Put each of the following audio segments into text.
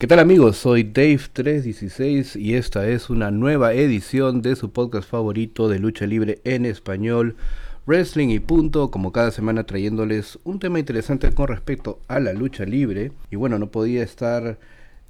¿Qué tal amigos? Soy Dave316 y esta es una nueva edición de su podcast favorito de lucha libre en español, Wrestling y Punto, como cada semana trayéndoles un tema interesante con respecto a la lucha libre. Y bueno, no podía estar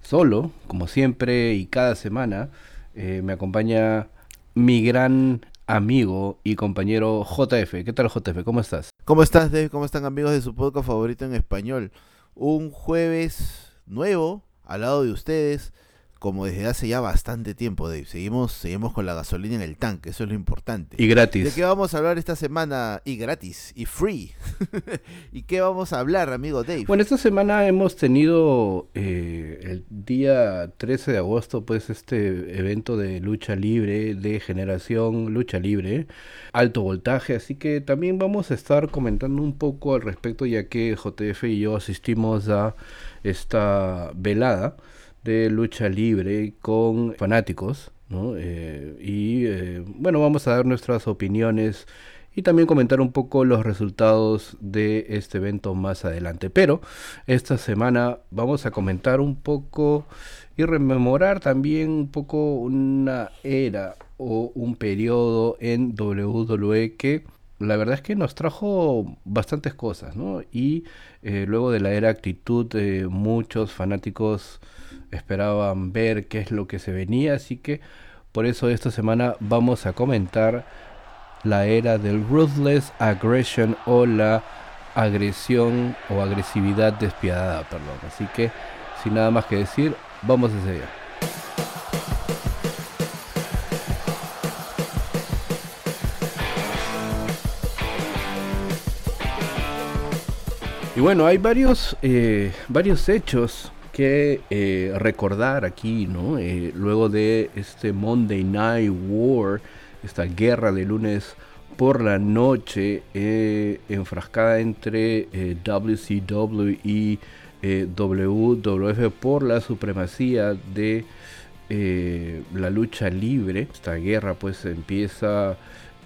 solo, como siempre y cada semana. Eh, me acompaña mi gran amigo y compañero JF. ¿Qué tal JF? ¿Cómo estás? ¿Cómo estás Dave? ¿Cómo están amigos de su podcast favorito en español? Un jueves nuevo al lado de ustedes, como desde hace ya bastante tiempo, Dave. Seguimos, seguimos con la gasolina en el tanque, eso es lo importante. Y gratis. ¿De qué vamos a hablar esta semana? Y gratis, y free. ¿Y qué vamos a hablar, amigo Dave? Bueno, esta semana hemos tenido eh, el día 13 de agosto, pues este evento de lucha libre, de generación lucha libre, alto voltaje, así que también vamos a estar comentando un poco al respecto, ya que JF y yo asistimos a esta velada de lucha libre con fanáticos, ¿no? Eh, y eh, bueno, vamos a dar nuestras opiniones y también comentar un poco los resultados de este evento más adelante. Pero esta semana vamos a comentar un poco y rememorar también un poco una era o un periodo en WWE que la verdad es que nos trajo bastantes cosas, ¿no? Y eh, luego de la era actitud, eh, muchos fanáticos esperaban ver qué es lo que se venía, así que por eso esta semana vamos a comentar la era del ruthless aggression o la agresión o agresividad despiadada, perdón. Así que sin nada más que decir, vamos a seguir. Y bueno, hay varios, eh, varios hechos que eh, recordar aquí, ¿no? Eh, luego de este Monday Night War, esta guerra de lunes por la noche, enfrascada entre WCW y WWF por la supremacía de la lucha libre. Esta guerra pues empieza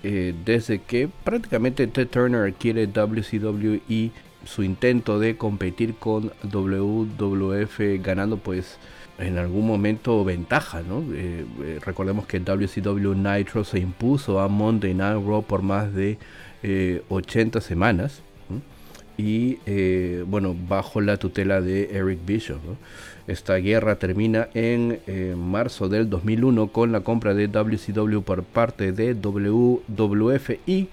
desde que prácticamente Ted Turner adquiere WCW y su intento de competir con WWF ganando pues en algún momento ventaja, ¿no? Eh, eh, recordemos que WCW Nitro se impuso a Monday Night Raw por más de 80 eh, semanas y bueno, bajo la tutela de Eric Bishop. Esta guerra termina en marzo del 2001 con la compra de WCW por parte de WWF y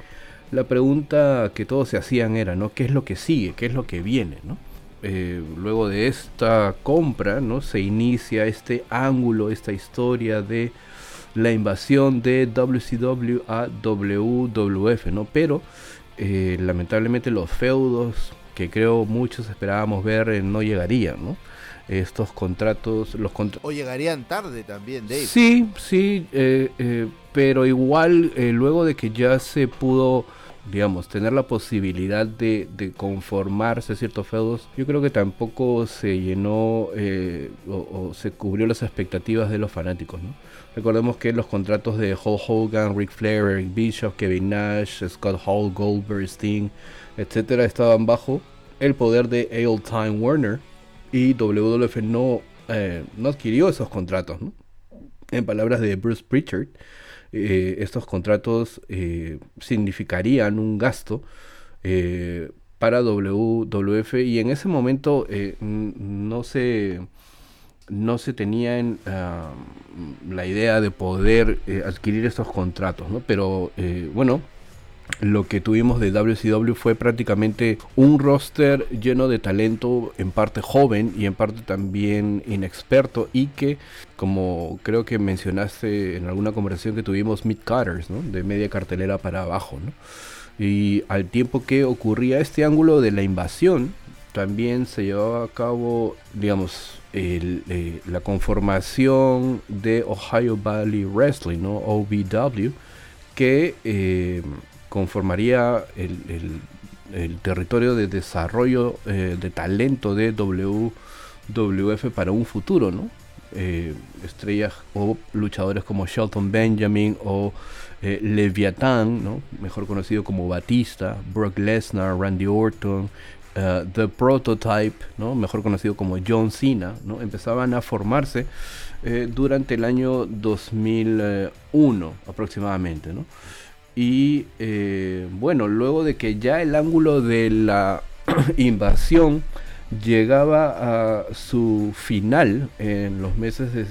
la pregunta que todos se hacían era, ¿no? ¿Qué es lo que sigue? ¿Qué es lo que viene? ¿no? Eh, luego de esta compra, ¿no? Se inicia este ángulo, esta historia de la invasión de WCW a WWF, ¿no? Pero eh, lamentablemente los feudos que creo muchos esperábamos ver eh, no llegarían, ¿no? Estos contratos, los o llegarían tarde también, Dave. Sí, sí, pero igual luego de que ya se pudo digamos, tener la posibilidad de, conformarse ciertos feudos, yo creo que tampoco se llenó eh, o, se cubrió las expectativas de los fanáticos. Recordemos que los contratos de Hulk Hogan, Ric Flair, Eric Bishop, Kevin Nash, Scott Hall, Goldberg, Sting, etcétera, estaban bajo el poder de Ale Time Warner y WWF no, eh, no adquirió esos contratos, ¿no? En palabras de Bruce Pritchard, eh, estos contratos eh, significarían un gasto eh, para WWF y en ese momento no se no se tenía en, ah, la idea de poder adquirir estos contratos, ¿no? Pero bueno, lo que tuvimos de WCW fue prácticamente un roster lleno de talento, en parte joven y en parte también inexperto, y que, como creo que mencionaste en alguna conversación que tuvimos, mid cutters, ¿no? de media cartelera para abajo. ¿no? Y al tiempo que ocurría este ángulo de la invasión, también se llevaba a cabo, digamos, eh, la conformación de Ohio Valley Wrestling, ¿no? OVW, que eh, conformaría el, territorio de desarrollo eh, de talento de WWF para un futuro, ¿no? Eh, estrellas o luchadores como Shelton Benjamin o eh, Leviathan, ¿no? mejor conocido como Batista, Brock Lesnar, Randy Orton, The Prototype, ¿no? mejor conocido como John Cena, ¿no? empezaban a formarse durante el año 2001 aproximadamente. ¿no? Y bueno, luego de que ya el ángulo de la invasión llegaba a su final en los meses de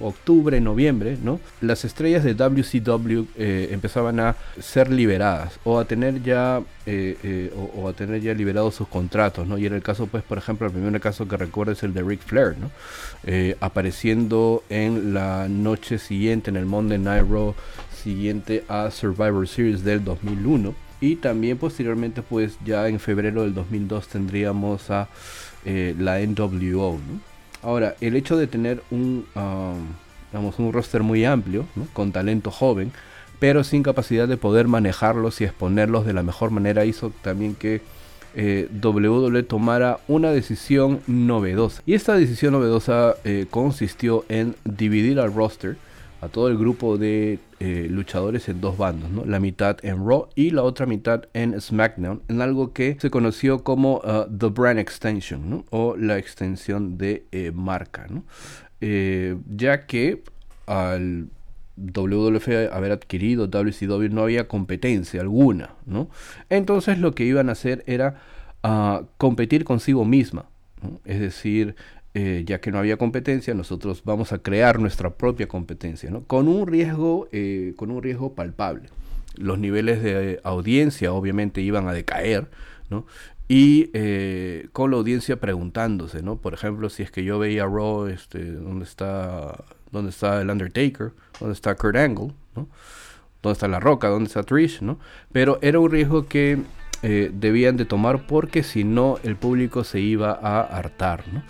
octubre, noviembre, ¿no? Las estrellas de WCW eh, empezaban a ser liberadas o a tener ya eh, eh, o, a tener ya liberados sus contratos, ¿no? Y era el caso, pues, por ejemplo, el primer caso que recuerdo es el de Ric Flair, ¿no? apareciendo en la noche siguiente en el Monday Night siguiente a Survivor Series del 2001 y también posteriormente, pues ya en febrero del 2002 tendríamos a eh, la NWO. Ahora, el hecho de tener un, um, un roster muy amplio, con talento joven, pero sin capacidad de poder manejarlos y exponerlos de la mejor manera, hizo también que eh, WWE tomara una decisión novedosa. Y esta decisión novedosa eh, consistió en dividir al roster a todo el grupo de eh, luchadores en dos bandos, ¿no? la mitad en Raw y la otra mitad en SmackDown, en algo que se conoció como uh, The Brand Extension ¿no? o la extensión de eh, marca, ¿no? Eh, ya que al WWF haber adquirido WCW no había competencia alguna, ¿no? entonces lo que iban a hacer era uh, competir consigo misma, es decir, eh, ya que no había competencia, nosotros vamos a crear nuestra propia competencia, ¿no? Con un riesgo, eh, con un riesgo palpable. Los niveles de audiencia obviamente iban a decaer, ¿no? Y eh, con la audiencia preguntándose, ¿no? Por ejemplo, si es que yo veía Raw, este, ¿dónde está, dónde está el Undertaker? ¿Dónde está Kurt Angle? ¿no? ¿Dónde está La Roca? ¿Dónde está Trish? ¿no? Pero era un riesgo que debían de tomar porque si no el público se iba a hartar, ¿no?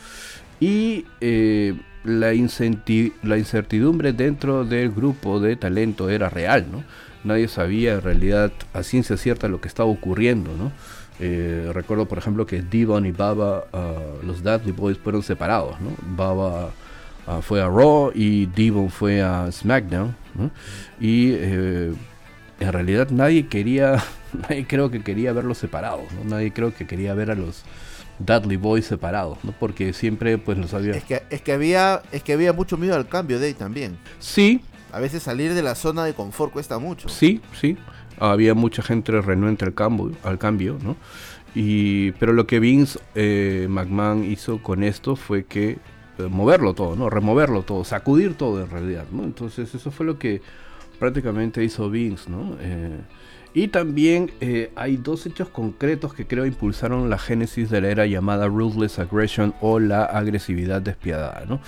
Y eh, la, la, incertidumbre dentro del grupo de talento era real, ¿no? Nadie sabía en realidad a ciencia cierta lo que estaba ocurriendo, ¿no? Eh, recuerdo, por ejemplo, que Devon y Baba, ah, los Dudley Boys, fueron separados, ¿no? Baba ah, fue a Raw y Devon fue a SmackDown, ¿no? Y eh, en realidad nadie quería, nadie creo que quería verlos separados, ¿no? Nadie creo que quería ver a los Dudley Boys separados, ¿no? Porque siempre pues los había... Es que, es que había es que había mucho miedo al cambio de ahí también. Sí. A veces salir de la zona de confort cuesta mucho. Sí, sí. Había mucha gente renuente al cambio, al cambio ¿no? Y, pero lo que Vince eh, McMahon hizo con esto fue que eh, moverlo todo, ¿no? Removerlo todo, sacudir todo en realidad, ¿no? Entonces eso fue lo que prácticamente hizo Vince, ¿no? Eh, y también eh, hay dos hechos concretos que creo impulsaron la génesis de la era llamada Ruthless Aggression o la agresividad despiadada. ¿no?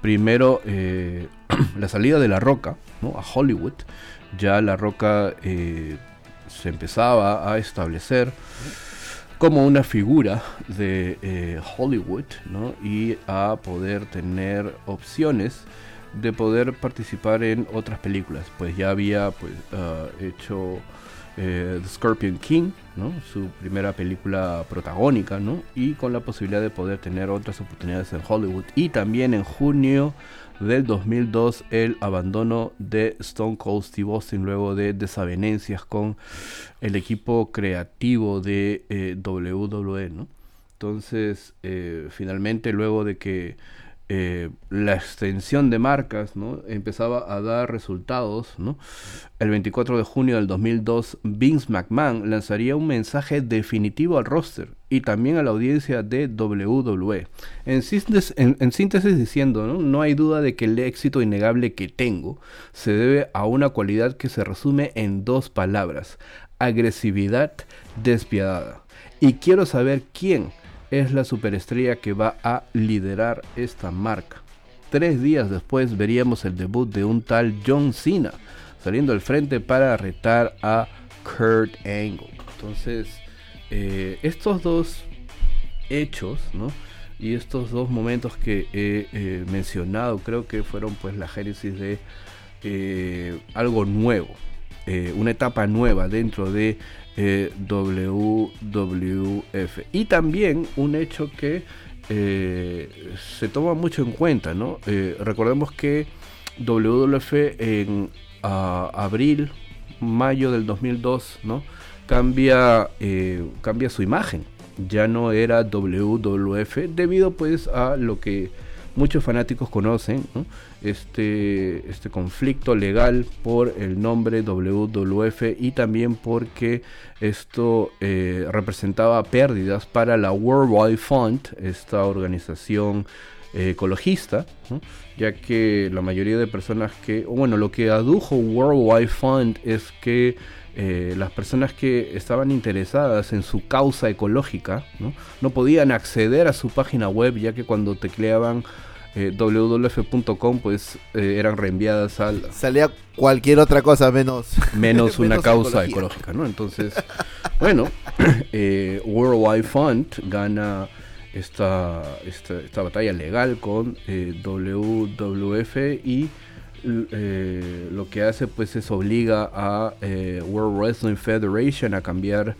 Primero, eh, la salida de La Roca a Hollywood. Ya La Roca eh, se empezaba a establecer como una figura de Hollywood ¿no? y a poder tener opciones de poder participar en otras películas. Pues ya había pues, ah, hecho eh, The Scorpion King, su primera película protagónica, ¿no? y con la posibilidad de poder tener otras oportunidades en Hollywood. Y también en junio del 2002 el abandono de Stone Cold Steve Austin luego de desavenencias con el equipo creativo de eh, WWE. Entonces, eh, finalmente, luego de que eh, la extensión de marcas empezaba a dar resultados. El 24 de junio del 2002, Vince McMahon lanzaría un mensaje definitivo al roster y también a la audiencia de WWE. En, síntesis, diciendo, no hay duda de que el éxito innegable que tengo se debe a una cualidad que se resume en dos palabras, agresividad despiadada. Y quiero saber quién es la superestrella que va a liderar esta marca. Tres días después veríamos el debut de un tal John Cena saliendo al frente para retar a Kurt Angle. Entonces, eh, estos dos hechos, ¿no? Y estos dos momentos que he eh, mencionado, creo que fueron pues la génesis de eh, algo nuevo, una etapa nueva dentro de eh, WWF. Y también un hecho que eh, se toma mucho en cuenta, ¿no? Eh, recordemos que WWF en abril, mayo del 2002, ¿no? Cambia, cambia su imagen, ya no era WWF debido pues a lo que muchos fanáticos conocen, este, este conflicto legal por el nombre WWF y también porque esto eh, representaba pérdidas para la World Wide Fund, esta organización eh, ecologista, ya que la mayoría de personas que, bueno, lo que adujo World Wide Fund es que eh, las personas que estaban interesadas en su causa ecológica ¿no? no podían acceder a su página web ya que cuando tecleaban eh, www.com pues eh, eran reenviadas al salía cualquier otra cosa menos menos una causa ecológica no entonces bueno eh, World Wide Fund gana esta, esta, batalla legal con WWF y lo que hace pues es obliga a World Wrestling Federation a cambiar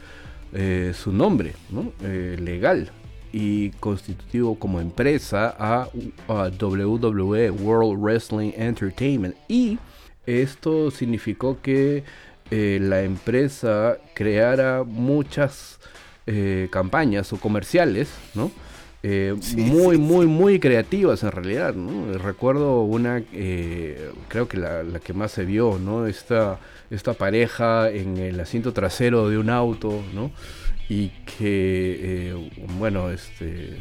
su nombre ¿no? legal y constitutivo como empresa a, WWE World Wrestling Entertainment y esto significó que eh, la empresa creara muchas eh, campañas o comerciales, ¿no? Eh, muy, muy, muy creativas en realidad, ¿no? Recuerdo una, creo que la, la, que más se vio, ¿no? Esta, esta pareja en el asiento trasero de un auto, ¿no? y que eh, bueno este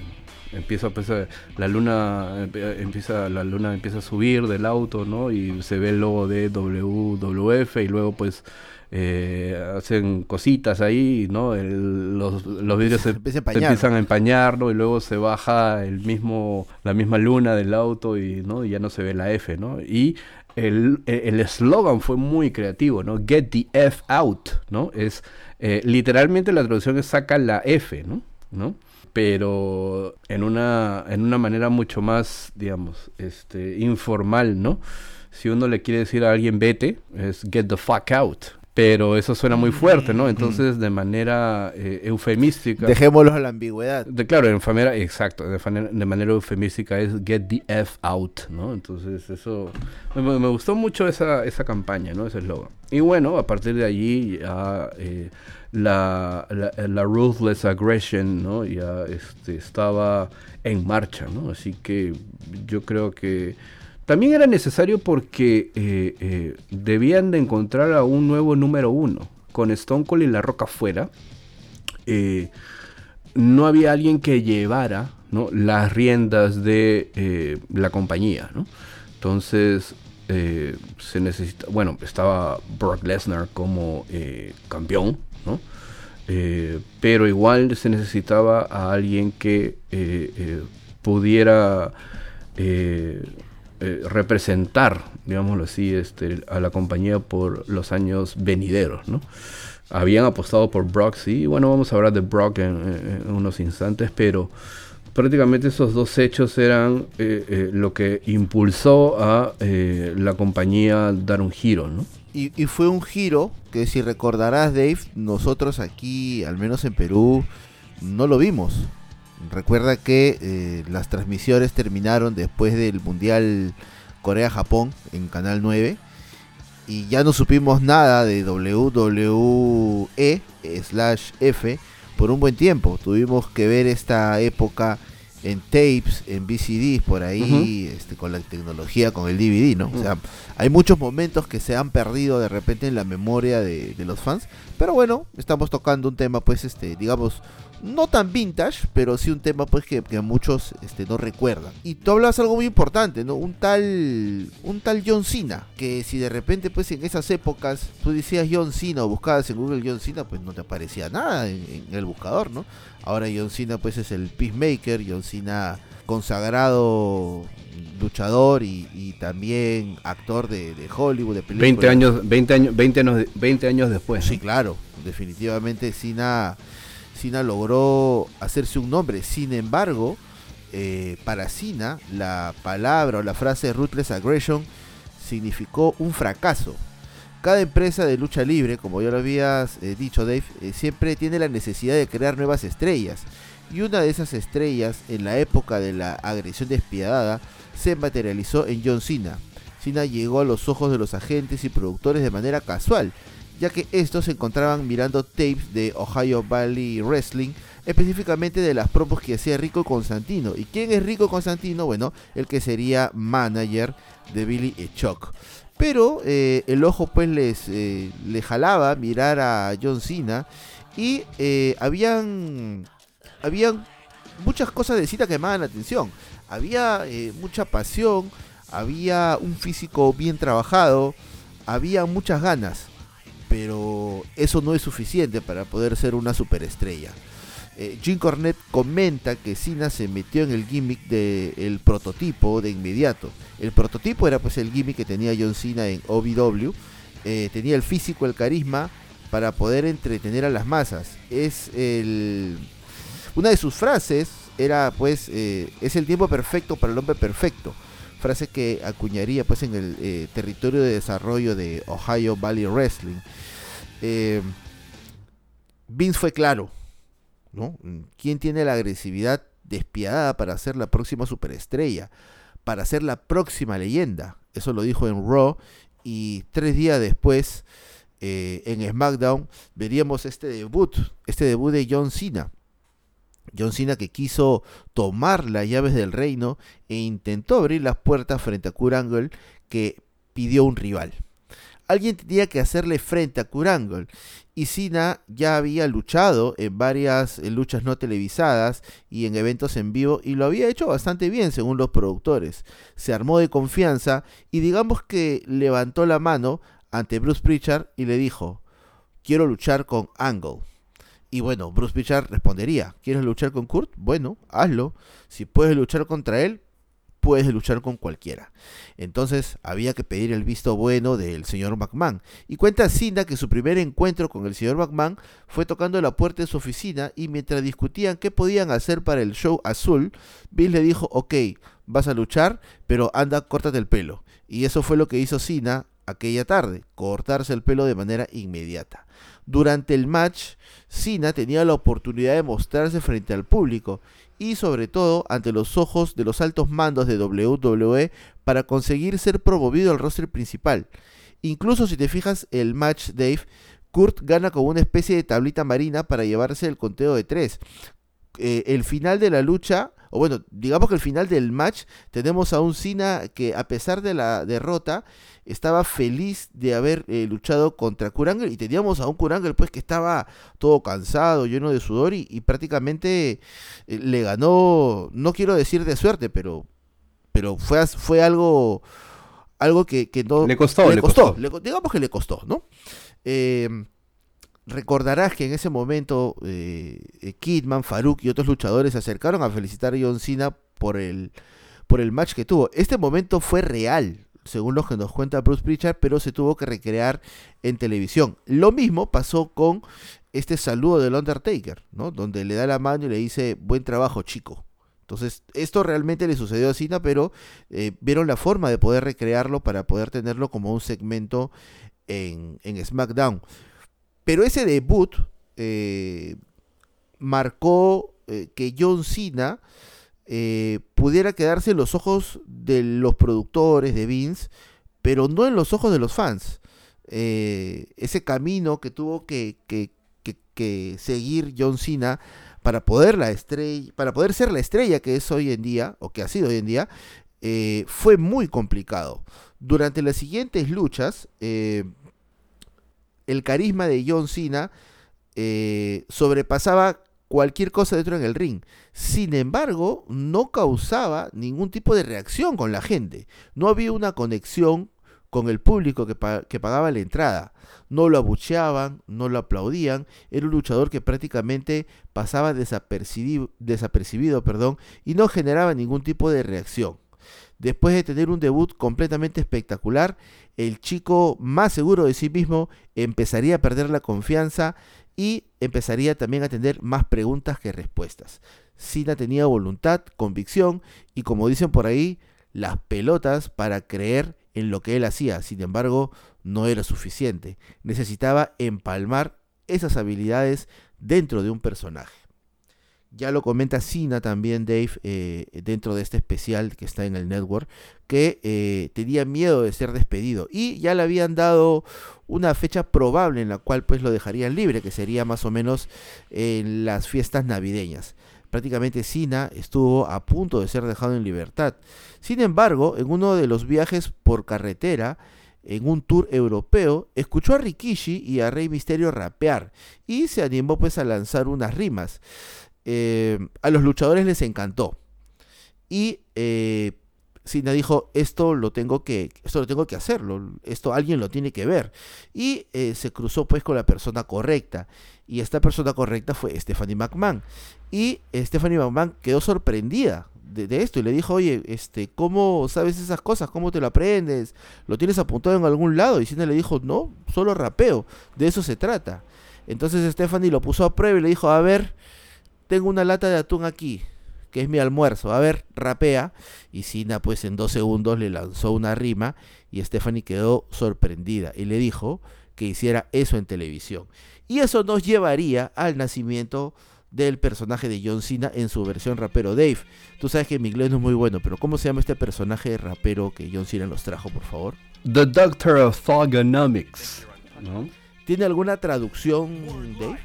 empieza pues, la luna empieza la luna empieza a subir del auto no y se ve el logo de WWF y luego pues eh, hacen cositas ahí no los, los vidrios se, empiezan a empañar ¿no? y luego se baja el mismo la misma luna del auto y no y ya no se ve la F no y el eslogan fue muy creativo no get the F out no es eh, literalmente la traducción es saca la F, ¿no? ¿no? Pero en una, en una manera mucho más, digamos, este, informal, ¿no? Si uno le quiere decir a alguien vete, es get the fuck out. Pero eso suena muy fuerte, ¿no? Entonces, de manera eh, eufemística. Dejémoslo a la ambigüedad. De, claro, en manera, exacto, de, manera eufemística es get the F out, ¿no? Entonces, eso. Me, gustó mucho esa, esa campaña, ¿no? Ese eslogan. Y bueno, a partir de allí ya. Eh, la, la, ruthless aggression ¿no? ya este, estaba en marcha, ¿no? Así que yo creo que también era necesario porque eh, eh, debían de encontrar a un nuevo número uno. Con Stone Cold y La Roca fuera, eh, no había alguien que llevara las riendas de la compañía. Entonces, se necesita, bueno, estaba Brock Lesnar como campeón, pero igual se necesitaba a alguien que pudiera representar, digámoslo así, este, a la compañía por los años venideros, ¿no? Habían apostado por Brock, sí, bueno, vamos a hablar de Brock en, unos instantes, pero prácticamente esos dos hechos eran eh, eh, lo que impulsó a la compañía dar un giro, ¿no? Y, fue un giro que si recordarás, Dave, nosotros aquí, al menos en Perú, no lo vimos. Recuerda que eh, las transmisiones terminaron después del Mundial Corea-Japón en Canal 9 y ya no supimos nada de WWE slash F por un buen tiempo. Tuvimos que ver esta época en tapes, en VCDs, por ahí, este, con la tecnología, con el DVD, ¿no? O sea, hay muchos momentos que se han perdido de repente en la memoria de, de los fans, pero bueno, estamos tocando un tema, pues, este, digamos, no tan vintage, pero sí un tema pues que, muchos este, no recuerdan. Y tú hablas algo muy importante, ¿no? Un tal, un tal John Cena, que si de repente pues en esas épocas tú decías John Cena o buscabas en Google John Cena, pues no te aparecía nada en, el buscador, ¿no? Ahora John Cena pues es el Peacemaker, John Cena consagrado luchador y, también actor de, Hollywood, de películas. 20 años, 20 años, 20 años, 20 años después. Sí, claro, definitivamente Cena Sina logró hacerse un nombre. Sin embargo, eh, para Sina, la palabra o la frase Ruthless Aggression significó un fracaso. Cada empresa de lucha libre, como ya lo habías eh, dicho Dave, eh, siempre tiene la necesidad de crear nuevas estrellas. Y una de esas estrellas, en la época de la agresión despiadada, se materializó en John Cena. Cena llegó a los ojos de los agentes y productores de manera casual, ya que estos se encontraban mirando tapes de Ohio Valley Wrestling específicamente de las promos que hacía Rico Constantino. ¿Y quién es Rico Constantino? Bueno, el que sería manager de Billy Chuck. Pero eh, el ojo pues les eh, jalaba mirar a John Cena y eh, habían, habían muchas cosas de cita que llamaban la atención. Había mucha pasión, había un físico bien trabajado, había muchas ganas, pero eso no es suficiente para poder ser una superestrella. Eh, Jim Cornette comenta que Cena se metió en el gimmick del prototipo de inmediato. El prototipo era pues el gimmick que tenía John Cena en OVW. Eh, tenía el físico, el carisma para poder entretener a las masas. Es el... Una de sus frases era pues eh, es el tiempo perfecto para el hombre perfecto. Frase que acuñaría pues en el territorio de desarrollo de Ohio Valley Wrestling. Vince fue claro, ¿no? ¿Quién tiene la agresividad despiadada para ser la próxima superestrella? Para ser la próxima leyenda. Eso lo dijo en Raw. Y tres días después, eh, en SmackDown, veríamos este debut. Este debut de John Cena. John Cena que quiso tomar las llaves del reino e intentó abrir las puertas frente a Kurt Angle que pidió un rival alguien tenía que hacerle frente a Kurangle. Y Cena ya había luchado en varias luchas no televisadas y en eventos en vivo y lo había hecho bastante bien según los productores. Se armó de confianza y digamos que levantó la mano ante Bruce Pritchard y le dijo, quiero luchar con Angle. Y bueno, Bruce Pritchard respondería, ¿quieres luchar con Kurt? Bueno, hazlo. Si puedes luchar contra él, puedes luchar con cualquiera. Entonces había que pedir el visto bueno del señor McMahon. Y cuenta Cinda que su primer encuentro con el señor McMahon fue tocando la puerta de su oficina y mientras discutían qué podían hacer para el show azul, Bill le dijo, ok, vas a luchar, pero anda, córtate el pelo. Y eso fue lo que hizo Cena aquella tarde, cortarse el pelo de manera inmediata. Durante el match, Cena tenía la oportunidad de mostrarse frente al público y sobre todo ante los ojos de los altos mandos de WWE para conseguir ser promovido al roster principal. Incluso si te fijas el match Dave, Kurt gana con una especie de tablita marina para llevarse el conteo de tres. Eh, el final de la lucha, o bueno, digamos que el final del match, tenemos a un Cena que a pesar de la derrota, estaba feliz de haber eh, luchado contra Kurangel y teníamos a un Kurangel pues que estaba todo cansado, lleno de sudor y, prácticamente eh, le ganó, no quiero decir de suerte, pero, pero fue, fue algo, algo que, no... Le costó, le, costó. digamos que le costó, ¿no? Em, recordarás que en ese momento eh, Kidman, Farouk y otros luchadores se acercaron a felicitar a John Cena por el, por el match que tuvo. Este momento fue real, según lo que nos cuenta Bruce Pritchard, pero se tuvo que recrear en televisión. Lo mismo pasó con este saludo del Undertaker, ¿no? Donde le da la mano y le dice, buen trabajo chico. Entonces, esto realmente le sucedió a Cena, pero eh, vieron la forma de poder recrearlo para poder tenerlo como un segmento en, SmackDown. Pero ese debut eh, marcó eh, que John Cena eh, pudiera quedarse en los ojos de los productores de Vince, pero no en los ojos de los fans. Ese camino que tuvo que, seguir John Cena para poder, la estrella, para poder ser la estrella que es hoy en día, o que ha sido hoy en día, fue muy complicado. Durante las siguientes luchas, el carisma de John Cena sobrepasaba cualquier cosa dentro en el ring. Sin embargo, no causaba ningún tipo de reacción con la gente. No había una conexión con el público que, pagaba la entrada. No lo abucheaban, no lo aplaudían. Era un luchador que prácticamente pasaba desapercibido, desapercibido perdón, y no generaba ningún tipo de reacción. Después de tener un debut completamente espectacular, el chico más seguro de sí mismo empezaría a perder la confianza y empezaría también a tener más preguntas que respuestas. Sina tenía voluntad, convicción y como dicen por ahí, las pelotas para creer en lo que él hacía. Sin embargo, no era suficiente. Necesitaba empalmar esas habilidades dentro de un personaje. Ya lo comenta Sina también, Dave, eh, dentro de este especial que está en el network, que eh, tenía miedo de ser despedido. Y ya le habían dado una fecha probable en la cual pues lo dejarían libre, que sería más o menos en las fiestas navideñas. Prácticamente Sina estuvo a punto de ser dejado en libertad. Sin embargo, en uno de los viajes por carretera, en un tour europeo, escuchó a Rikishi y a Rey Misterio rapear y se animó pues a lanzar unas rimas. Eh, a los luchadores les encantó. Y eh, Sina dijo, esto lo tengo que, esto lo tengo que hacerlo, esto alguien lo tiene que ver. Y eh, se cruzó pues con la persona correcta. Y esta persona correcta fue Stephanie McMahon. Y Stephanie McMahon quedó sorprendida de, esto y le dijo, oye, este, ¿cómo sabes esas cosas? ¿Cómo te lo aprendes? ¿Lo tienes apuntado en algún lado? Y Sina le dijo, no, solo rapeo, de eso se trata. Entonces Stephanie lo puso a prueba y le dijo, a ver, tengo una lata de atún aquí, que es mi almuerzo. A ver, rapea. Y Sina, pues en dos segundos le lanzó una rima y Stephanie quedó sorprendida y le dijo que hiciera eso en televisión. Y eso nos llevaría al nacimiento del personaje de John Cena en su versión rapero Dave. Tú sabes que mi inglés no es muy bueno, pero ¿cómo se llama este personaje rapero que John Cena nos trajo, por favor? The Doctor of Thugonomics. ¿Tiene alguna traducción, Dave?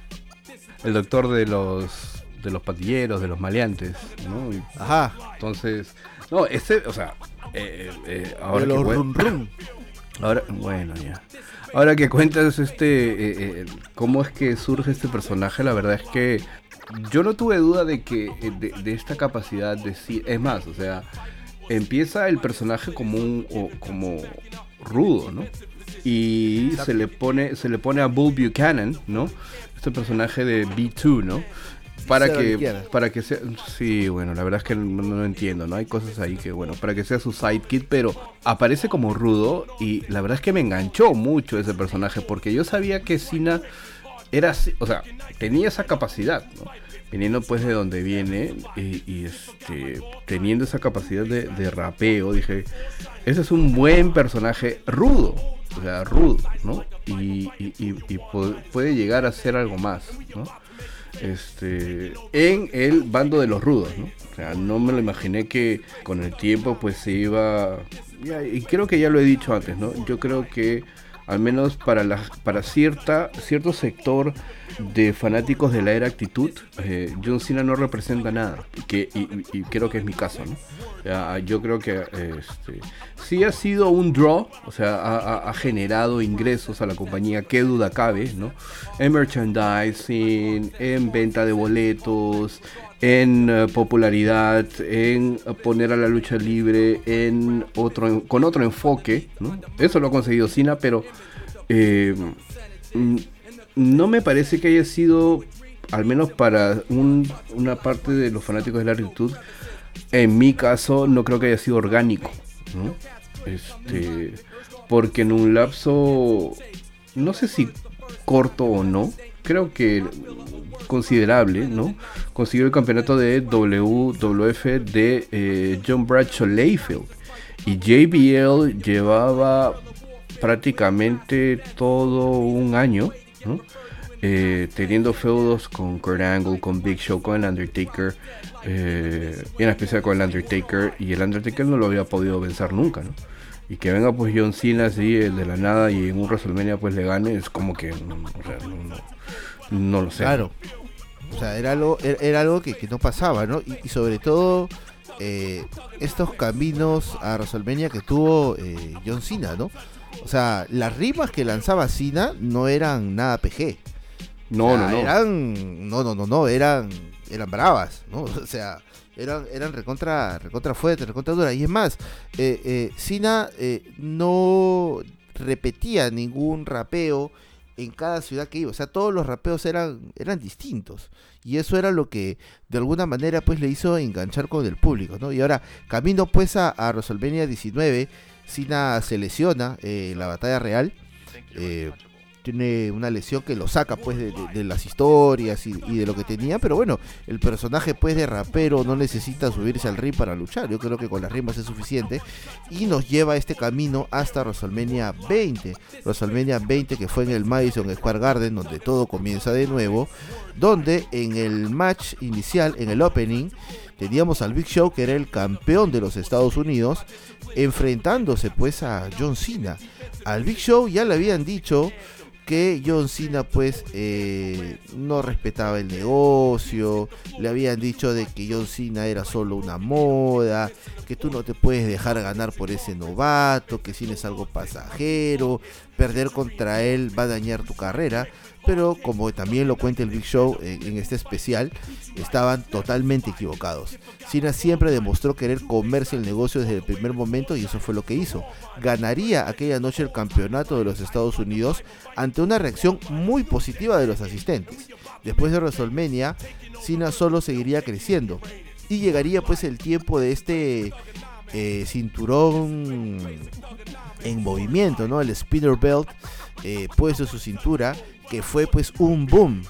El doctor de los de los patilleros, de los maleantes, ¿no? Ajá. Entonces, no, ese, o sea, eh, eh, ahora los que Ahora, bueno, ya. Ahora que cuentas este, eh, cómo es que surge este personaje, la verdad es que yo no tuve duda de que de, esta capacidad de sí, es más, o sea, empieza el personaje como un, como rudo, ¿no? Y se le pone, se le pone a Bull Buchanan, ¿no? Este personaje de B2, ¿no? Para que, para que sea sí bueno la verdad es que no, no, entiendo no hay cosas ahí que bueno para que sea su sidekick pero aparece como rudo y la verdad es que me enganchó mucho ese personaje porque yo sabía que Sina era así, o sea tenía esa capacidad ¿no? viniendo pues de donde viene y, este teniendo esa capacidad de, rapeo dije ese es un buen personaje rudo o sea rudo no y, y puede llegar a ser algo más no este, en el bando de los rudos, ¿no? O sea, no me lo imaginé que con el tiempo pues se iba... Y creo que ya lo he dicho antes, ¿no? Yo creo que al menos para, la, para cierta, cierto sector de fanáticos de la era actitud, eh, John Cena no representa nada. Que, y, creo que es mi caso, ¿no? yo creo que este, sí ha sido un draw, o sea, ha, generado ingresos a la compañía, qué duda cabe, ¿no? En merchandising, en venta de boletos, en eh, popularidad, en poner a la lucha libre en otro, con otro enfoque, ¿no? Eso lo ha conseguido Cena, pero eh, mm, no me parece que haya sido, al menos para una parte de los fanáticos de la actitud, en mi caso no creo que haya sido orgánico, ¿no? Este, porque en un lapso, no sé si corto o no, creo que considerable, ¿no? Consiguió el campeonato de WWF de eh, John Bradshaw Layfield. Y JBL llevaba prácticamente todo un año, eh, teniendo feudos con Kurt Angle, con Big Show, con el Undertaker, eh, y en especial con el Undertaker, y el Undertaker no lo había podido vencer nunca, ¿no? Y que venga pues John Cena así de la nada y en un WrestleMania pues le gane, es como que no, lo sé. Claro. O sea, era algo, era algo que, no pasaba, ¿no? Y, sobre todo eh, estos caminos a WrestleMania que tuvo John Cena, ¿no? O sea, las rimas que lanzaba Cena no eran nada PG. No, no, no. Eran. No, no, no, no. Eran. Eran bravas, ¿no? O sea, eran, eran recontra, recontra fuertes, recontra duras. Y es más, eh, eh, Cena eh, no repetía ningún rapeo en cada ciudad que iba. O sea, todos los rapeos eran, eran distintos. Y eso era lo que de alguna manera pues le hizo enganchar con el público, ¿no? Y ahora, camino pues a, a WrestleMania 19 Cena se lesiona eh, en la batalla real. Eh, tiene una lesión que lo saca pues de, las historias y, de lo que tenía, pero bueno, el personaje pues de rapero no necesita subirse al ring para luchar, yo creo que con las rimas es suficiente. Y nos lleva este camino hasta WrestleMania 20, WrestleMania 20 que fue en el Madison Square Garden donde todo comienza de nuevo, donde en el match inicial, en el opening, teníamos al Big Show que era el campeón de los Estados Unidos enfrentándose pues a John Cena. Al Big Show ya le habían dicho que John Cena pues eh, no respetaba el negocio, le habían dicho de que John Cena era solo una moda, que tú no te puedes dejar ganar por ese novato, que Cena es algo pasajero, perder contra él va a dañar tu carrera pero como también lo cuenta el Big Show en, este especial, estaban totalmente equivocados. Cena siempre demostró querer comerse el negocio desde el primer momento y eso fue lo que hizo. Ganaría aquella noche el campeonato de los Estados Unidos ante una reacción muy positiva de los asistentes. Después de WrestleMania, Cena solo seguiría creciendo y llegaría pues el tiempo de este eh, cinturón en movimiento, ¿no? El spinner belt eh, puesto en su cintura que fue pues un boom.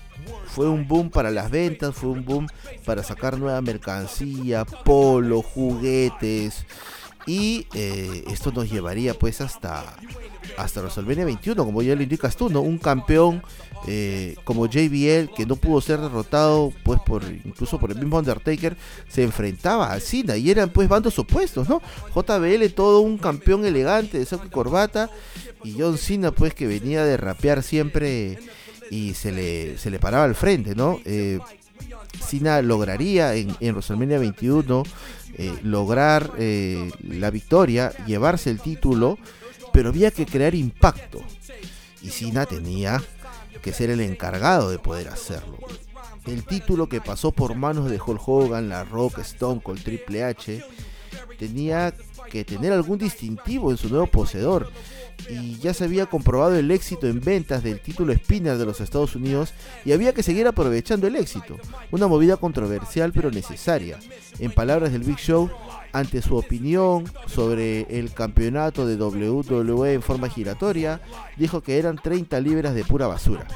Fue un boom para las ventas, fue un boom para sacar nueva mercancía, polo, juguetes. Y eh, esto nos llevaría pues hasta, hasta WrestleMania 21, como ya lo indicas tú, ¿no? Un campeón eh, como JBL que no pudo ser derrotado pues por incluso por el mismo Undertaker se enfrentaba a Cena y eran pues bandos opuestos no JBL todo un campeón elegante de saco y corbata y John Cena pues que venía de rapear siempre y se le, se le paraba al frente no eh, Cena lograría en, en WrestleMania 21 eh, lograr eh, la victoria llevarse el título pero había que crear impacto y Cena tenía que ser el encargado de poder hacerlo. El título que pasó por manos de Hulk Hogan, La Rock, Stone Cold, Triple H, tenía que tener algún distintivo en su nuevo poseedor. Y ya se había comprobado el éxito en ventas del título Spinner de los Estados Unidos y había que seguir aprovechando el éxito. Una movida controversial pero necesaria. En palabras del Big Show, ante su opinión sobre el campeonato de WWE en forma giratoria, dijo que eran 30 libras de pura basura.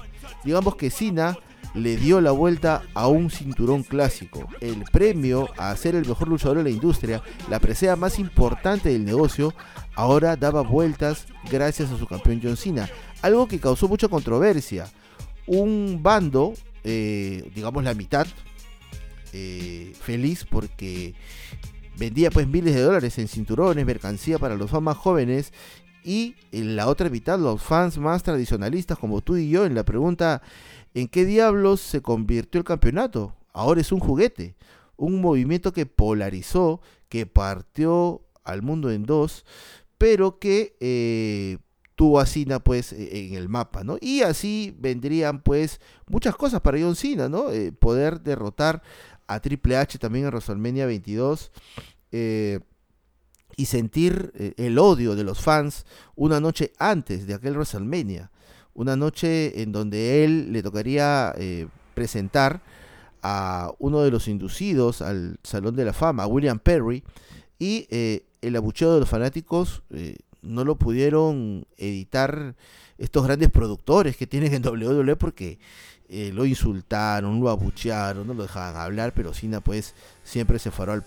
Digamos que Cena le dio la vuelta a un cinturón clásico, el premio a ser el mejor luchador de la industria, la presea más importante del negocio, ahora daba vueltas gracias a su campeón John Cena, algo que causó mucha controversia. Un bando, eh, digamos la mitad, eh, feliz porque vendía pues miles de dólares en cinturones, mercancía para los fans más jóvenes y en la otra mitad los fans más tradicionalistas como tú y yo en la pregunta ¿en qué diablos se convirtió el campeonato? Ahora es un juguete, un movimiento que polarizó, que partió al mundo en dos, pero que eh, tuvo a Cena pues e, en el mapa, ¿no? Y así vendrían pues muchas cosas para John Cena, ¿no? Eh, poder derrotar a Triple H también en WrestleMania 22 eh, y sentir el odio de los fans una noche antes de aquel WrestleMania, una noche en donde él le tocaría eh, presentar a uno de los inducidos al Salón de la Fama, William Perry, y el abucheo de los fanáticos no lo pudieron editar estos grandes productores que tienen en WWE porque eh, lo insultaron, lo abuchearon, no lo dejaban hablar, pero Cena pues siempre se, paró al,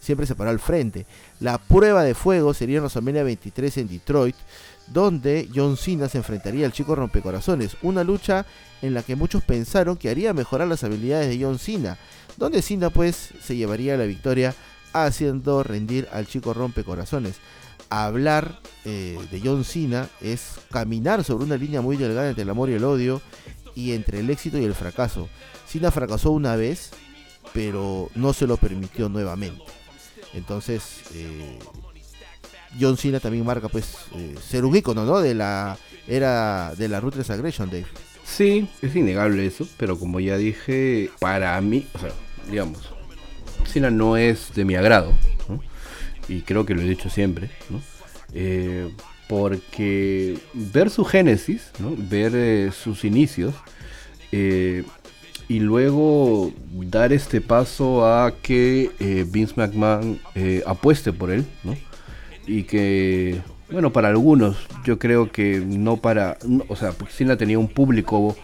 siempre se paró al frente. La prueba de fuego sería en WrestleMania 23 en Detroit, donde John Cena se enfrentaría al chico rompecorazones, una lucha en la que muchos pensaron que haría mejorar las habilidades de John Cena, donde Cena pues se llevaría la victoria haciendo rendir al chico rompecorazones. Hablar eh, de John Cena es caminar sobre una línea muy delgada entre el amor y el odio y entre el éxito y el fracaso. Cena fracasó una vez, pero no se lo permitió nuevamente. Entonces, eh, John Cena también marca pues eh, ser un ícono, ¿no? De la era de la Ruthless Aggression, Dave. Sí, es innegable eso, pero como ya dije, para mí, o sea, digamos, Cena no es de mi agrado, y creo que lo he dicho siempre, ¿no? Eh, porque ver su génesis, ver eh, sus inicios, eh, y luego dar este paso a que Vince McMahon apueste por él, y que bueno, para algunos, yo creo que no para, o sea, Cena tenía un público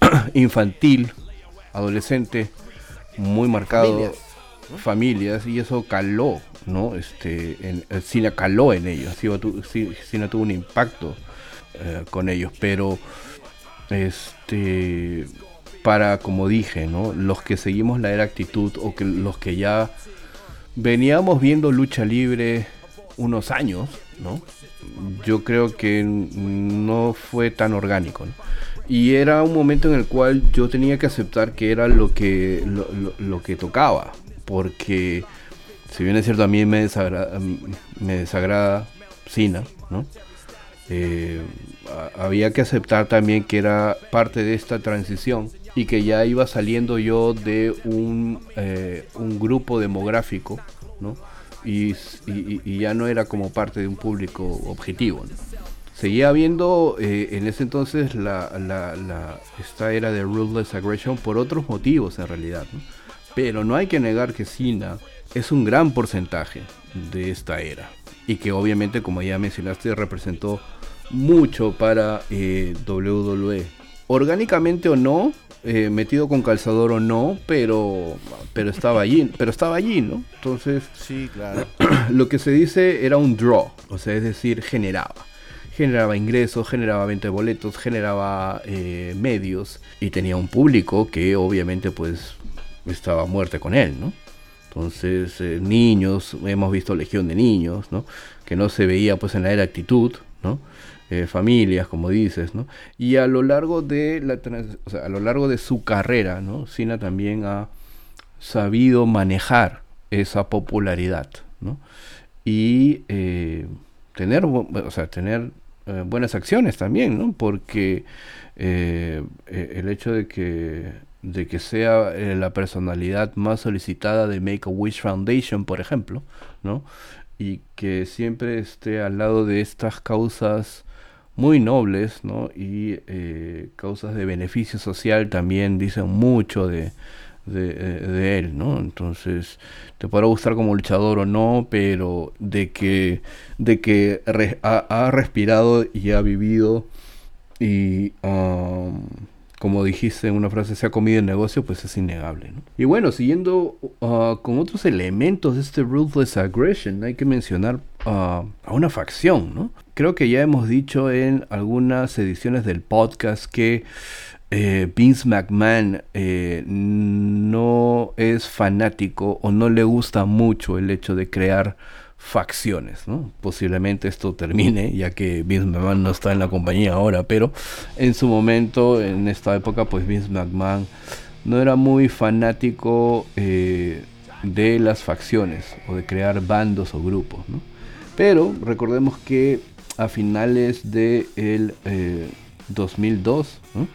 infantil, adolescente, muy marcado, familias, y eso caló, ¿no? Este, en, Cena caló en ellos, Cena tuvo un impacto eh, con ellos, pero este para como dije, ¿no? Los que seguimos la era actitud o que los que ya veníamos viendo lucha libre unos años, ¿no? Yo creo que no fue tan orgánico, Y era un momento en el cual yo tenía que aceptar que era lo que, lo, que tocaba, porque si bien es cierto a mí me desagrada, me desagrada Cina, ¿no? Eh, había que aceptar también que era parte de esta transición y que ya iba saliendo yo de un, eh, un grupo demográfico, ¿no? Y, ya no era como parte de un público objetivo. Seguía habiendo eh, en ese entonces la, esta era de ruthless aggression por otros motivos en realidad, pero no hay que negar que Cena es un gran porcentaje de esta era y que obviamente como ya mencionaste representó mucho para eh, WWE. Orgánicamente o no, eh, metido con calzador o no, pero, pero estaba allí, pero estaba allí, ¿no? Entonces, sí, claro. lo que se dice era un draw, o sea, es decir, generaba. Generaba ingresos, generaba venta de boletos, generaba eh, medios y tenía un público que obviamente pues estaba muerte con él, ¿no? Entonces, niños, hemos visto Legión de Niños, ¿no? Que no se veía pues en la era actitud, ¿no? Eh, familias, como dices, ¿no? Y a lo largo de la a lo largo de su carrera, ¿no? Sina también ha sabido manejar esa popularidad, ¿no? Y eh, tener, o sea, tener eh, buenas acciones también, ¿no? Porque el hecho de que de que sea la personalidad más solicitada de Make a Wish Foundation, por ejemplo, ¿no? Y que siempre esté al lado de estas causas muy nobles, ¿no? Y eh, causas de beneficio social también dicen mucho de, de, él, ¿no? Entonces, te podrá gustar como luchador o no, pero de que, de que ha, respirado y ha vivido y, um, como dijiste en una frase, se ha comido el negocio, pues es innegable, ¿no? Y bueno, siguiendo uh, con otros elementos de este Ruthless Aggression, hay que mencionar uh, a una facción, ¿no? Creo que ya hemos dicho en algunas ediciones del podcast que eh, Vince McMahon eh, no es fanático o no le gusta mucho el hecho de crear facciones. Posiblemente esto termine, ya que Vince McMahon no está en la compañía ahora, pero en su momento, en esta época, pues Vince McMahon no era muy fanático eh, de las facciones o de crear bandos o grupos. Pero recordemos que a finales de 2002 eh,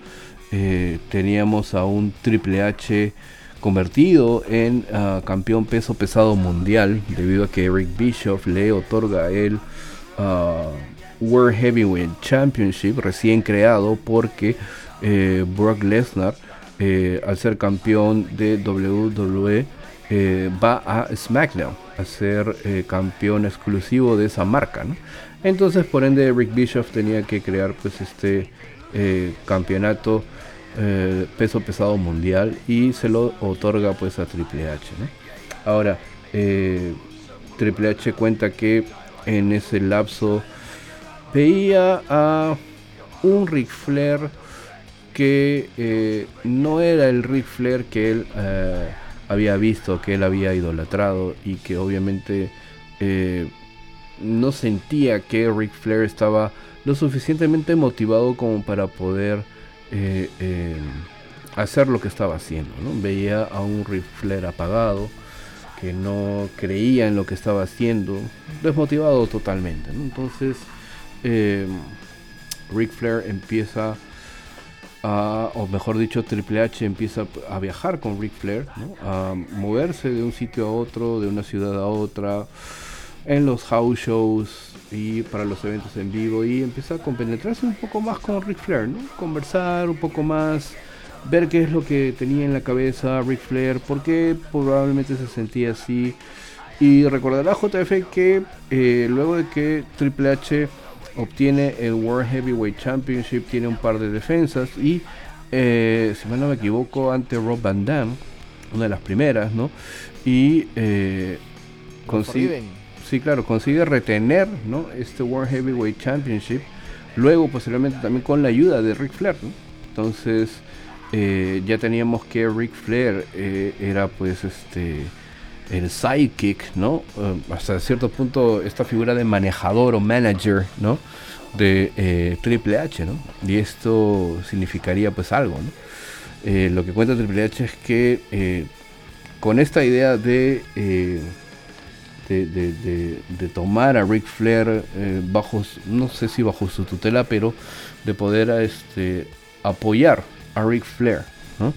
eh, teníamos a un Triple H convertido en ah, campeón peso pesado mundial debido a que Eric Bischoff le otorga el uh, World Heavyweight Championship recién creado porque eh, Brock Lesnar al ser campeón de WWE va a SmackDown a ser campeón exclusivo de esa marca. Entonces, por ende, Rick Bischoff tenía que crear pues este eh, campeonato eh, peso pesado mundial y se lo otorga pues a Triple H. Ahora, eh, Triple H cuenta que en ese lapso veía a un Ric Flair que no era el Ric Flair que él había visto, que él había idolatrado y que obviamente no sentía que Ric Flair estaba lo suficientemente motivado como para poder eh, eh, hacer lo que estaba haciendo. Veía a un Ric Flair apagado, que no creía en lo que estaba haciendo, desmotivado totalmente. Entonces, eh, Ric Flair empieza a, o mejor dicho, Triple H empieza a viajar con Ric Flair, a moverse de un sitio a otro, de una ciudad a otra en los house shows y para los eventos en vivo y empezar a compenetrarse un poco más con Ric Flair, ¿no? Conversar un poco más, ver qué es lo que tenía en la cabeza Ric Flair, por qué probablemente se sentía así, Y recordará JF que eh, luego de que Triple H obtiene el World Heavyweight Championship, tiene un par de defensas y, eh, si mal no me equivoco, ante Rob Van Damme, una de las primeras, ¿no? Y eh, consigue, sí, claro, consigue retener, ¿no? Este World Heavyweight Championship. Luego, posteriormente, también con la ayuda de Ric Flair, ¿no? Entonces, eh, ya teníamos que Ric Flair era, pues, este el sidekick, ¿no? Eh, hasta cierto punto esta figura de manejador o manager, ¿no? De eh, Triple H, ¿no? Y esto significaría pues algo, ¿no? Eh, lo que cuenta Triple H es que con esta idea de, de, tomar a Ric Flair bajo, no sé si bajo su tutela, pero de poder este, apoyar a Ric Flair, ¿no?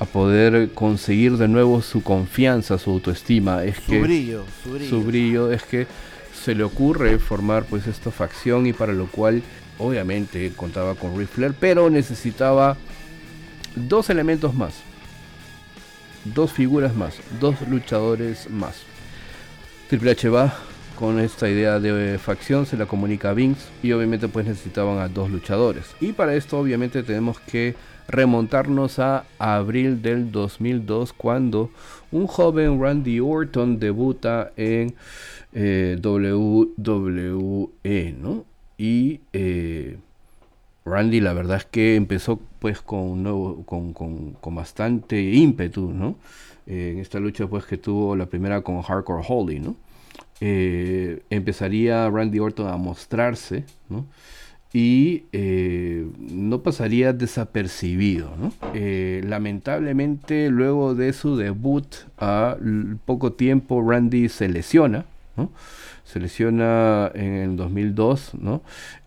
a poder conseguir de nuevo su confianza, su autoestima. Es su brillo, su brillo. Su brillo es que se le ocurre formar pues esta facción y para lo cual obviamente contaba con Ric Flair, pero necesitaba dos elementos más. Dos figuras más, dos luchadores más. Triple H va con esta idea de facción, se la comunica a Vince y obviamente pues necesitaban a dos luchadores. Y para esto obviamente tenemos que remontarnos a abril del 2002 cuando un joven Randy Orton debuta en eh, WWE, ¿no? Y eh, Randy la verdad es que empezó pues con, nuevo, con, con, bastante ímpetu, ¿no? Eh, en esta lucha pues que tuvo la primera con Hardcore Holly, ¿no? empezaría Randy Orton a mostrarse, ¿no? y eh, no pasaría desapercibido. Eh, lamentablemente, luego de su debut, a poco tiempo Randy se lesiona. Se lesiona en el 2002, ¿no?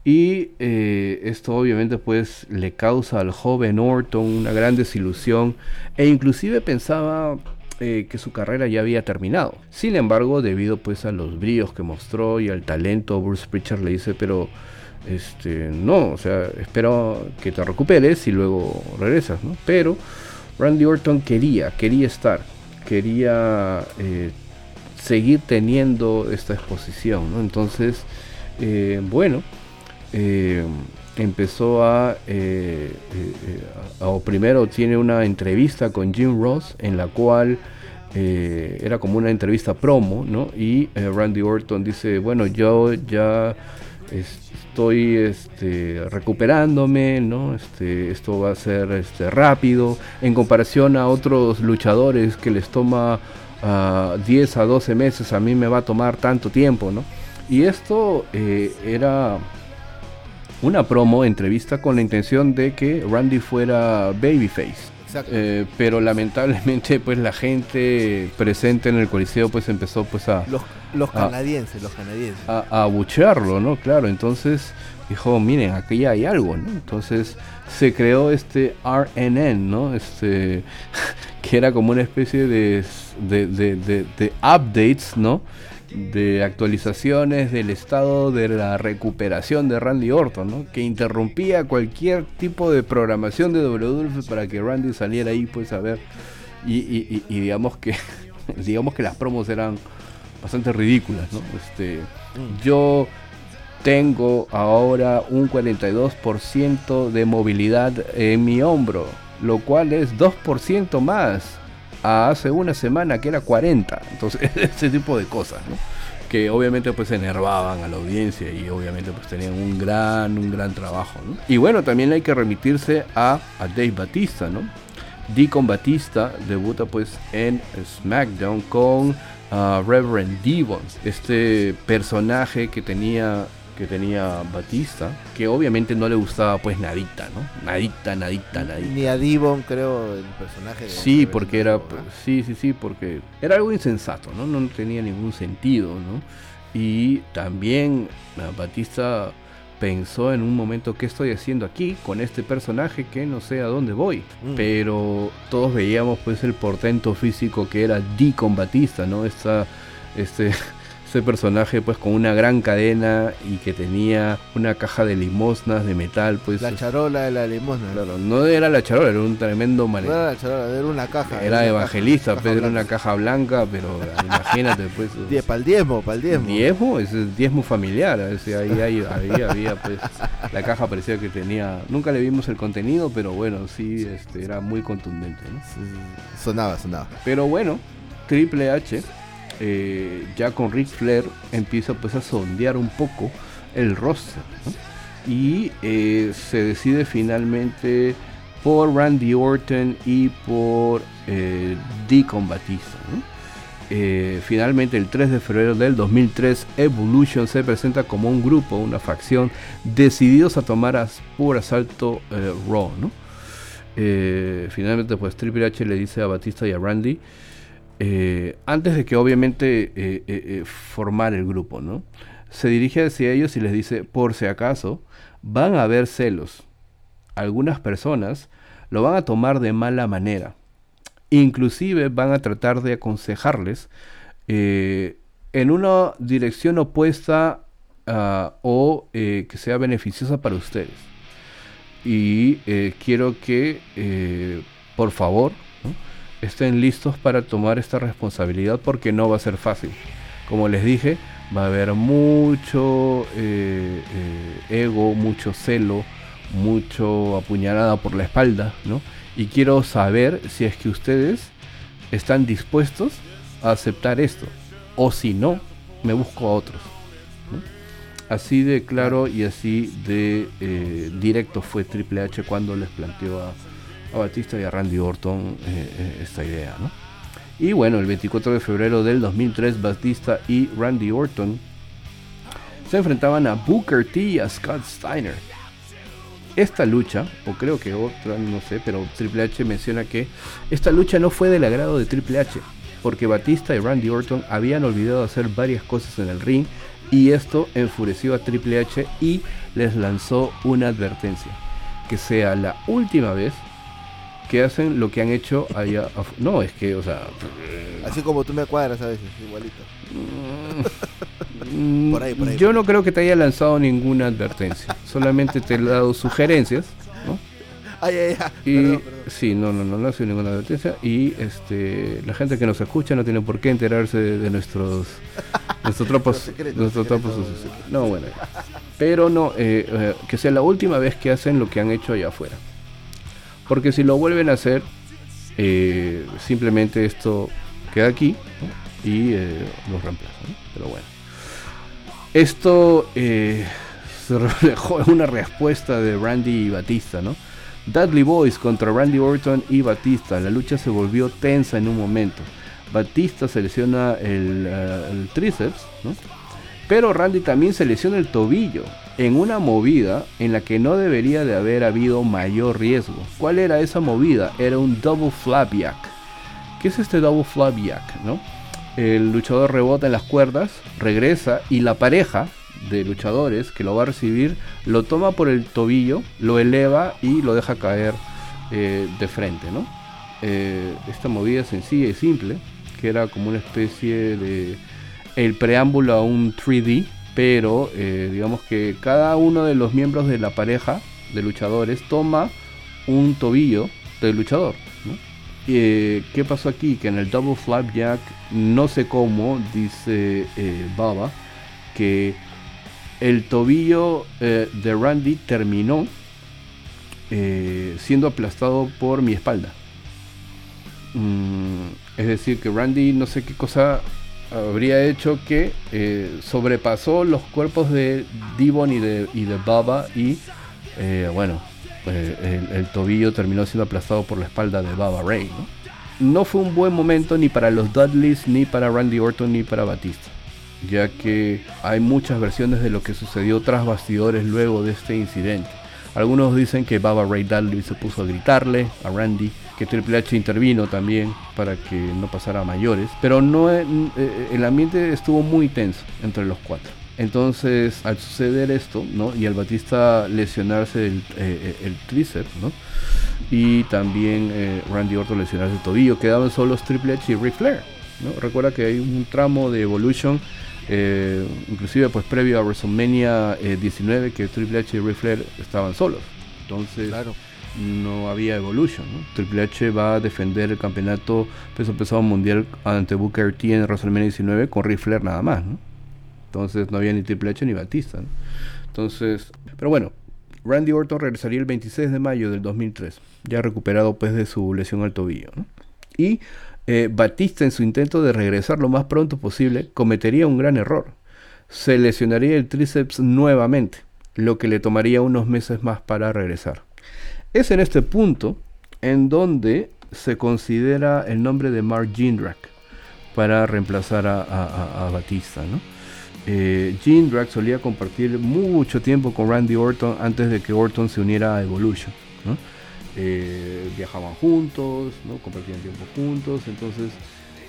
Y eh, esto obviamente pues le causa al joven Orton una gran desilusión e inclusive pensaba que su carrera ya había terminado. Sin embargo, debido pues a los bríos que mostró y al talento, Bruce Pritchard le dice, pero este, no, o sea, espero que te recuperes y luego regresas, ¿no? Pero Randy Orton quería, quería estar, quería eh, seguir teniendo esta exposición, ¿no? Entonces, eh, bueno, eh, empezó a, o primero tiene una entrevista con Jim Ross en la cual era como una entrevista promo, ¿no? Y Randy Orton dice, bueno, yo ya estoy este, recuperándome, ¿no? Este, esto va a ser este, rápido en comparación a otros luchadores que les toma 10 a 12 meses, a mí me va a tomar tanto tiempo, ¿no? Y esto eh, era una promo, entrevista con la intención de que Randy fuera babyface. Eh, pero lamentablemente pues la gente presente en el coliseo pues empezó pues a los, canadienses los canadienses. a, abuchearlo no claro entonces dijo miren aquí ya hay algo no entonces se creó este RNN no este que era como una especie de, de, de, de updates no de actualizaciones del estado de la recuperación de Randy Orton, ¿no? que interrumpía cualquier tipo de programación de WWE para que Randy saliera ahí pues a ver y, digamos que digamos que las promos eran bastante ridículas, ¿no? Este, mm. yo tengo ahora un 42% de movilidad en mi hombro, lo cual es 2% más hace una semana que era 40. Entonces, ese tipo de cosas, ¿no? Que obviamente pues enervaban a la audiencia y obviamente pues tenían un gran, un gran trabajo. Y bueno, también hay que remitirse a, a Dave Batista, ¿no? Deacon Batista debuta pues en SmackDown con uh, Reverend Devon, este personaje que tenía que tenía Batista, que obviamente no le gustaba pues nadita, ¿no? Nadita, nadita, nadita. Ni a Divon, creo, el personaje. De sí, porque era, sí, sí, sí, porque era algo insensato, ¿no? No tenía ningún sentido, ¿no? Y también Batista pensó en un momento qué estoy haciendo aquí con este personaje que no sé a dónde voy. Mm. Pero todos veíamos pues el portento físico que era Deacon Batista, ¿no? Esta, este ese personaje pues con una gran cadena y que tenía una caja de limosnas de metal pues La charola de la limosna. claro no era la charola era un tremendo No mane- era la charola, era una caja. era evangelista caja- pues, era una caja blanca pero imagínate pues Die- Para el diezmo, para el diezmo. diezmo es el diezmo familiar o sea, ahí, ahí- ahí había pues la caja parecía que tenía nunca le vimos el contenido pero bueno sí este era muy contundente ¿no? Sí, Sonaba, sonaba. Pero bueno, Triple H, eh, ya con Ric Flair, empieza pues a sondear un poco el roster. Y eh, se decide finalmente por Randy Orton y por eh, Deacon Batista. Eh, finalmente el 3 de febrero del 2003 Evolution se presenta como un grupo, una facción decididos a tomar por asalto Raw. finalmente pues Triple H le dice a Batista y a Randy eh, antes de que obviamente eh, eh, formar el grupo, ¿no? Se dirige hacia ellos y les dice, por si acaso, van a haber celos. Algunas personas lo van a tomar de mala manera. Inclusive van a tratar de aconsejarles en una dirección opuesta ah, o que sea beneficiosa para ustedes. Y quiero que, por favor. Estén listos para tomar esta responsabilidad porque no va a ser fácil. Como les dije, va a haber mucho eh, eh, ego, mucho celo, mucho apuñalada por la espalda, ¿no? Y quiero saber si es que ustedes están dispuestos a aceptar esto. O si no, me busco a otros. Así de claro y así de eh, directo fue Triple H cuando les planteó a, a Batista y a Randy Orton eh, eh, esta idea. ¿no? Y bueno, el 24 de febrero del 2003, Batista y Randy Orton se enfrentaban a Booker T y a Scott Steiner. Esta lucha, o creo que otra, no sé, pero Triple H menciona que esta lucha no fue del agrado de Triple H, porque Batista y Randy Orton habían olvidado hacer varias cosas en el ring y esto enfureció a Triple H y les lanzó una advertencia, que sea la última vez que hacen lo que han hecho allá. No, es que, o sea, Así como tú me cuadras a veces, igualito. Mm, Por ahí, por ahí, Yo por no creo que te haya lanzado ninguna advertencia. Solamente te he dado sugerencias, ¿no? Ay, ay, ay. Y Perdón, perdón. sí, no, no, no, no ha sido ninguna advertencia. Y este, la gente que nos escucha no tiene por qué enterarse de, de nuestros nuestros tropos, secretos, nuestros secretos. tropos. No, bueno. Pero no, eh, eh, que sea la última vez que hacen lo que han hecho allá afuera. Porque si lo vuelven a hacer, eh, simplemente esto queda aquí y eh, los reemplaza. ¿no? Pero bueno. Esto eh, se reflejó en una respuesta de Randy y Batista, ¿no? Dudley Boys contra Randy Orton y Batista. La lucha se volvió tensa en un momento. Batista se lesiona el, el tríceps, ¿no? Pero Randy también se lesiona el tobillo en una movida en la que no debería de haber habido mayor riesgo. ¿Cuál era esa movida? Era un double flap jack. ¿Qué es este double flap jack? ¿no? El luchador rebota en las cuerdas, regresa y la pareja de luchadores que lo va a recibir lo toma por el tobillo, lo eleva y lo deja caer eh, de frente. ¿no? Eh, esta movida sencilla y simple, que era como una especie de el preámbulo a un 3D, pero eh, digamos que cada uno de los miembros de la pareja de luchadores toma un tobillo del luchador. Eh, ¿Qué pasó aquí? Que en el Double Flapjack, no sé cómo, dice eh, Baba, que el tobillo de Randy terminó siendo aplastado por mi espalda. Mm, es decir, que Randy no sé qué cosa habría hecho que eh, sobrepasó los cuerpos de Devon y de, y de Baba y eh, bueno, eh, el, el tobillo terminó siendo aplastado por la espalda de Baba Ray. ¿no? no fue un buen momento ni para los Dudleys, ni para Randy Orton, ni para Batista, ya que hay muchas versiones de lo que sucedió tras bastidores luego de este incidente. Algunos dicen que Baba Ray Dudley se puso a gritarle a Randy, que Triple H intervino también para que no pasara a mayores, pero no eh, eh, el ambiente estuvo muy tenso entre los cuatro. Entonces, al suceder esto, ¿no? Y al Batista lesionarse el, eh, el tríceps, ¿no? Y también eh, Randy Orton lesionarse el tobillo, quedaban solos Triple H y Ric Flair, ¿no? Recuerda que hay un tramo de Evolution Eh, inclusive pues previo a WrestleMania 19 que Triple H y Ric Flair estaban solos. Entonces no había Evolution. Triple H va a defender el campeonato peso pesado mundial ante Booker T en WrestleMania 19 con Ric Flair nada más. Entonces no había ni Triple H ni Batista. Entonces, pero bueno, Randy Orton regresaría el 26 de mayo del 2003, ya recuperado pues de su lesión al tobillo. Y eh, Batista en su intento de regresar lo más pronto posible cometería un gran error. Se lesionaría el tríceps nuevamente, lo que le tomaría unos meses más para regresar. Es en este punto en donde se considera el nombre de Mark Jindrak para reemplazar a, Batista. ¿no? Eh, Jindrak solía compartir mucho tiempo con Randy Orton antes de que Orton se uniera a Evolution. Eh, viajaban juntos, ¿no? compartían tiempo juntos. Entonces,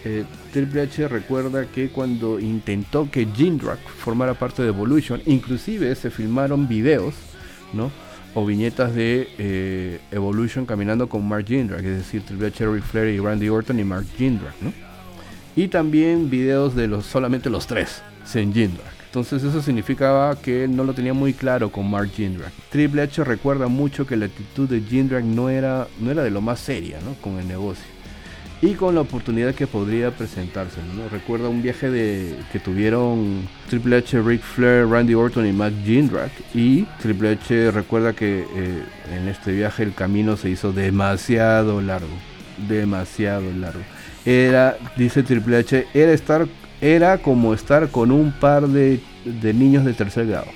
eh, Triple H recuerda que cuando intentó que Jindrak formara parte de Evolution, inclusive se filmaron videos, ¿no? O viñetas de eh, Evolution caminando con Mark Jindrak, es decir, Triple H, Ric Flair y Randy Orton y Mark Jindrak, ¿no? Y también videos de los solamente los tres, sin Jindrak. Entonces eso significaba que él no lo tenía muy claro con Mark Jindrak. Triple H recuerda mucho que la actitud de Jindrak no era, no era de lo más seria ¿no? con el negocio y con la oportunidad que podría presentarse. Recuerda un viaje de, que tuvieron Triple H, Ric Flair, Randy Orton y Mark Jindrak y Triple H recuerda que eh, en este viaje el camino se hizo demasiado largo, demasiado largo. Era, dice Triple H, era estar era como estar con un par de, niños de tercer grado,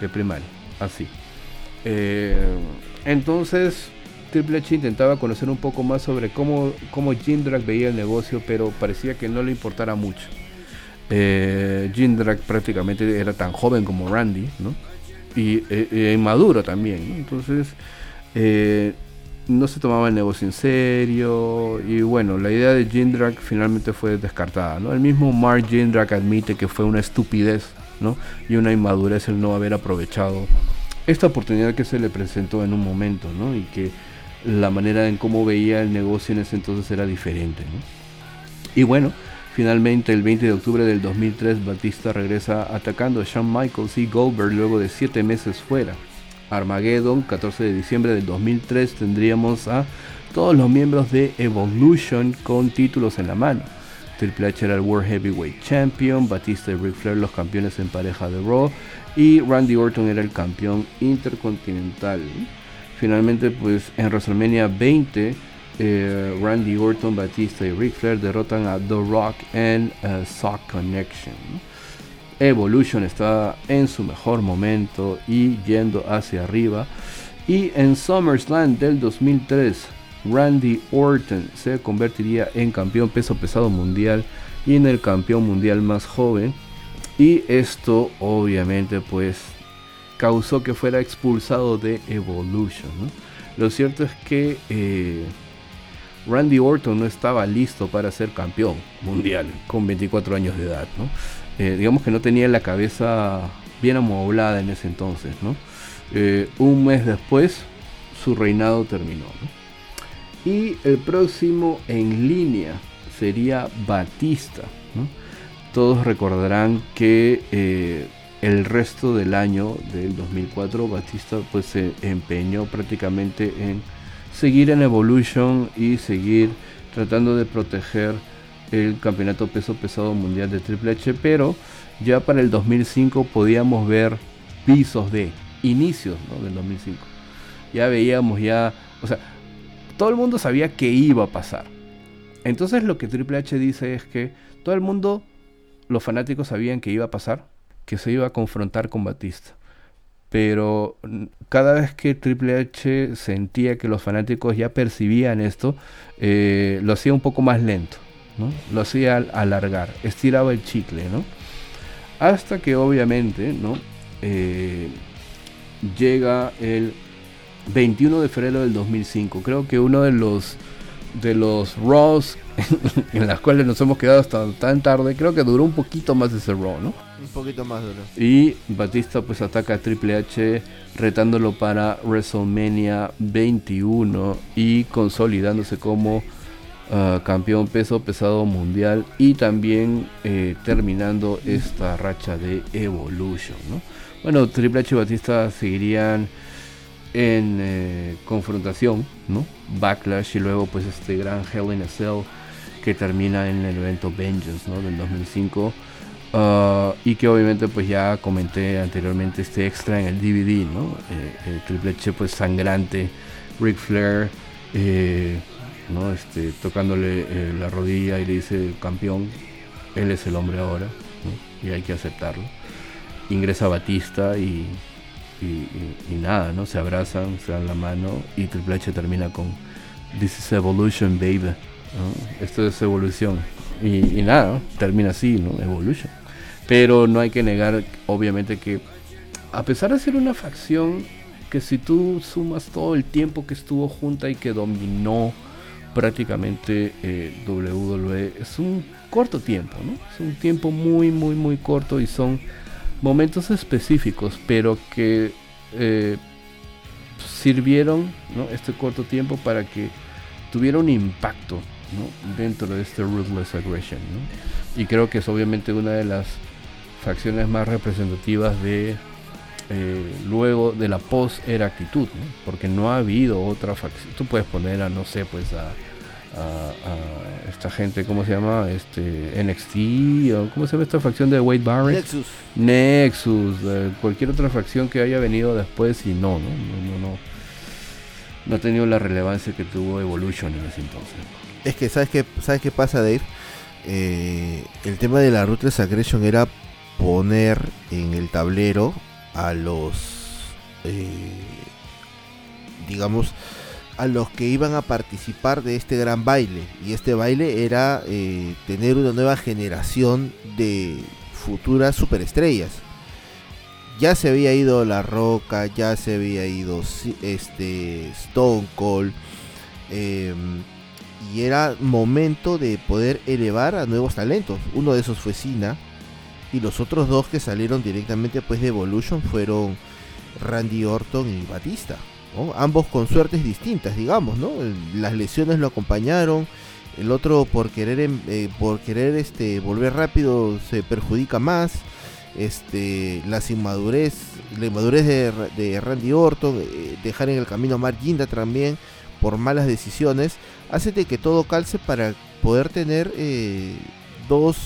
de primaria, así. Eh, entonces, Triple H intentaba conocer un poco más sobre cómo, cómo Jindrak veía el negocio, pero parecía que no le importara mucho. Eh, Jindrak prácticamente era tan joven como Randy, ¿no? Y eh, inmaduro también, Entonces, eh, no se tomaba el negocio en serio y bueno, la idea de Jindrak finalmente fue descartada, ¿no? El mismo Mark Jindrak admite que fue una estupidez, ¿no? Y una inmadurez el no haber aprovechado esta oportunidad que se le presentó en un momento, ¿no? Y que la manera en cómo veía el negocio en ese entonces era diferente. Y bueno, finalmente el 20 de octubre del 2003 Batista regresa atacando a Shawn Michaels y Goldberg luego de siete meses fuera. Armageddon, 14 de diciembre del 2003, tendríamos a todos los miembros de Evolution con títulos en la mano. Triple H era el World Heavyweight Champion, Batista y Ric Flair los campeones en pareja de Raw y Randy Orton era el campeón intercontinental. Finalmente, pues en WrestleMania 20, eh, Randy Orton, Batista y Ric Flair derrotan a The Rock en uh, Sock Connection. Evolution está en su mejor momento y yendo hacia arriba. Y en SummerSlam del 2003, Randy Orton se convertiría en campeón peso pesado mundial y en el campeón mundial más joven. Y esto obviamente pues causó que fuera expulsado de Evolution. Lo cierto es que eh, Randy Orton no estaba listo para ser campeón mundial con 24 años de edad. ¿no? Eh, digamos que no tenía la cabeza bien amoblada en ese entonces. Eh, un mes después, su reinado terminó. Y el próximo en línea sería Batista. Todos recordarán que el resto del año del 2004 Batista pues se empeñó prácticamente en seguir en Evolution y seguir tratando de proteger el campeonato peso pesado mundial de Triple H, pero ya para el 2005 podíamos ver pisos de inicios del 2005. Ya veíamos ya, o sea, todo el mundo sabía que iba a pasar. Entonces lo que Triple H dice es que todo el mundo, los fanáticos sabían que iba a pasar, que se iba a confrontar con Batista. Pero cada vez que Triple H sentía que los fanáticos ya percibían esto, eh, lo hacía un poco más lento. Lo hacía alargar, estiraba el chicle, ¿no? Hasta que obviamente, ¿no? Eh, llega el 21 de febrero del 2005. Creo que uno de los de los Raws en las cuales nos hemos quedado hasta tan tarde, creo que duró un poquito más ese Raw, ¿no? Un poquito más duro. Y Batista pues ataca a Triple H retándolo para WrestleMania 21 y consolidándose como ah, campeón peso pesado mundial y también eh, terminando esta racha de Evolution. Bueno, Triple H y Batista seguirían en eh, confrontación, ¿no? Backlash y luego pues este gran Hell in a Cell que termina en el evento Vengeance, ¿no? Del 2005 Ah, y que obviamente pues ya comenté anteriormente este extra en el DVD, ¿no? Eh, Triple H pues sangrante, Ric Flair, eh, ¿no? Este, tocándole eh, la rodilla y le dice campeón, él es el hombre ahora, y hay que aceptarlo. Ingresa Batista y, y, nada, ¿no? Se abrazan, se dan la mano y Triple H termina con This is evolution, baby. Esto es evolución. Y, nada, termina así, ¿no? Evolution. Pero no hay que negar, obviamente, que a pesar de ser una facción que si tú sumas todo el tiempo que estuvo junta y que dominó prácticamente eh, WWE, es un corto tiempo, ¿no? Es un tiempo muy, muy, muy corto y son momentos específicos, pero que eh, sirvieron, ¿no? Este corto tiempo para que tuviera un impacto, ¿no? Dentro de este Ruthless Aggression, ¿no? Y creo que es obviamente una de las facciones más representativas de eh, luego de la post era actitud, porque no ha habido otra facción. Tú puedes poner a, no sé, pues a, esta gente, ¿cómo se llama? Este NXT, o ¿cómo se llama esta facción de Wade Barrett? Nexus. Nexus, cualquier otra facción que haya venido después y no, no, no, no, no, ha tenido la relevancia que tuvo Evolution en ese entonces. Es que, ¿sabes qué, ¿sabes qué pasa, Dave? Eh, el tema de la Ruthless Aggression era poner en el tablero a los, eh, digamos, a los que iban a participar de este gran baile. Y este baile era eh, tener una nueva generación de futuras superestrellas. Ya se había ido La Roca, ya se había ido este, Stone Cold. Em, y era momento de poder elevar a nuevos talentos. Uno de esos fue Cena y los otros dos que salieron directamente pues de Evolution fueron Randy Orton y Batista. Ambos con suertes distintas, digamos, ¿no? Las lesiones lo acompañaron. El otro por querer em, eh, por querer este volver rápido se perjudica más. Este, las inmadurez, la inmadurez de, Randy Orton, eh, dejar en el camino a Mark Ginda también por malas decisiones, hace de que todo calce para poder tener eh, dos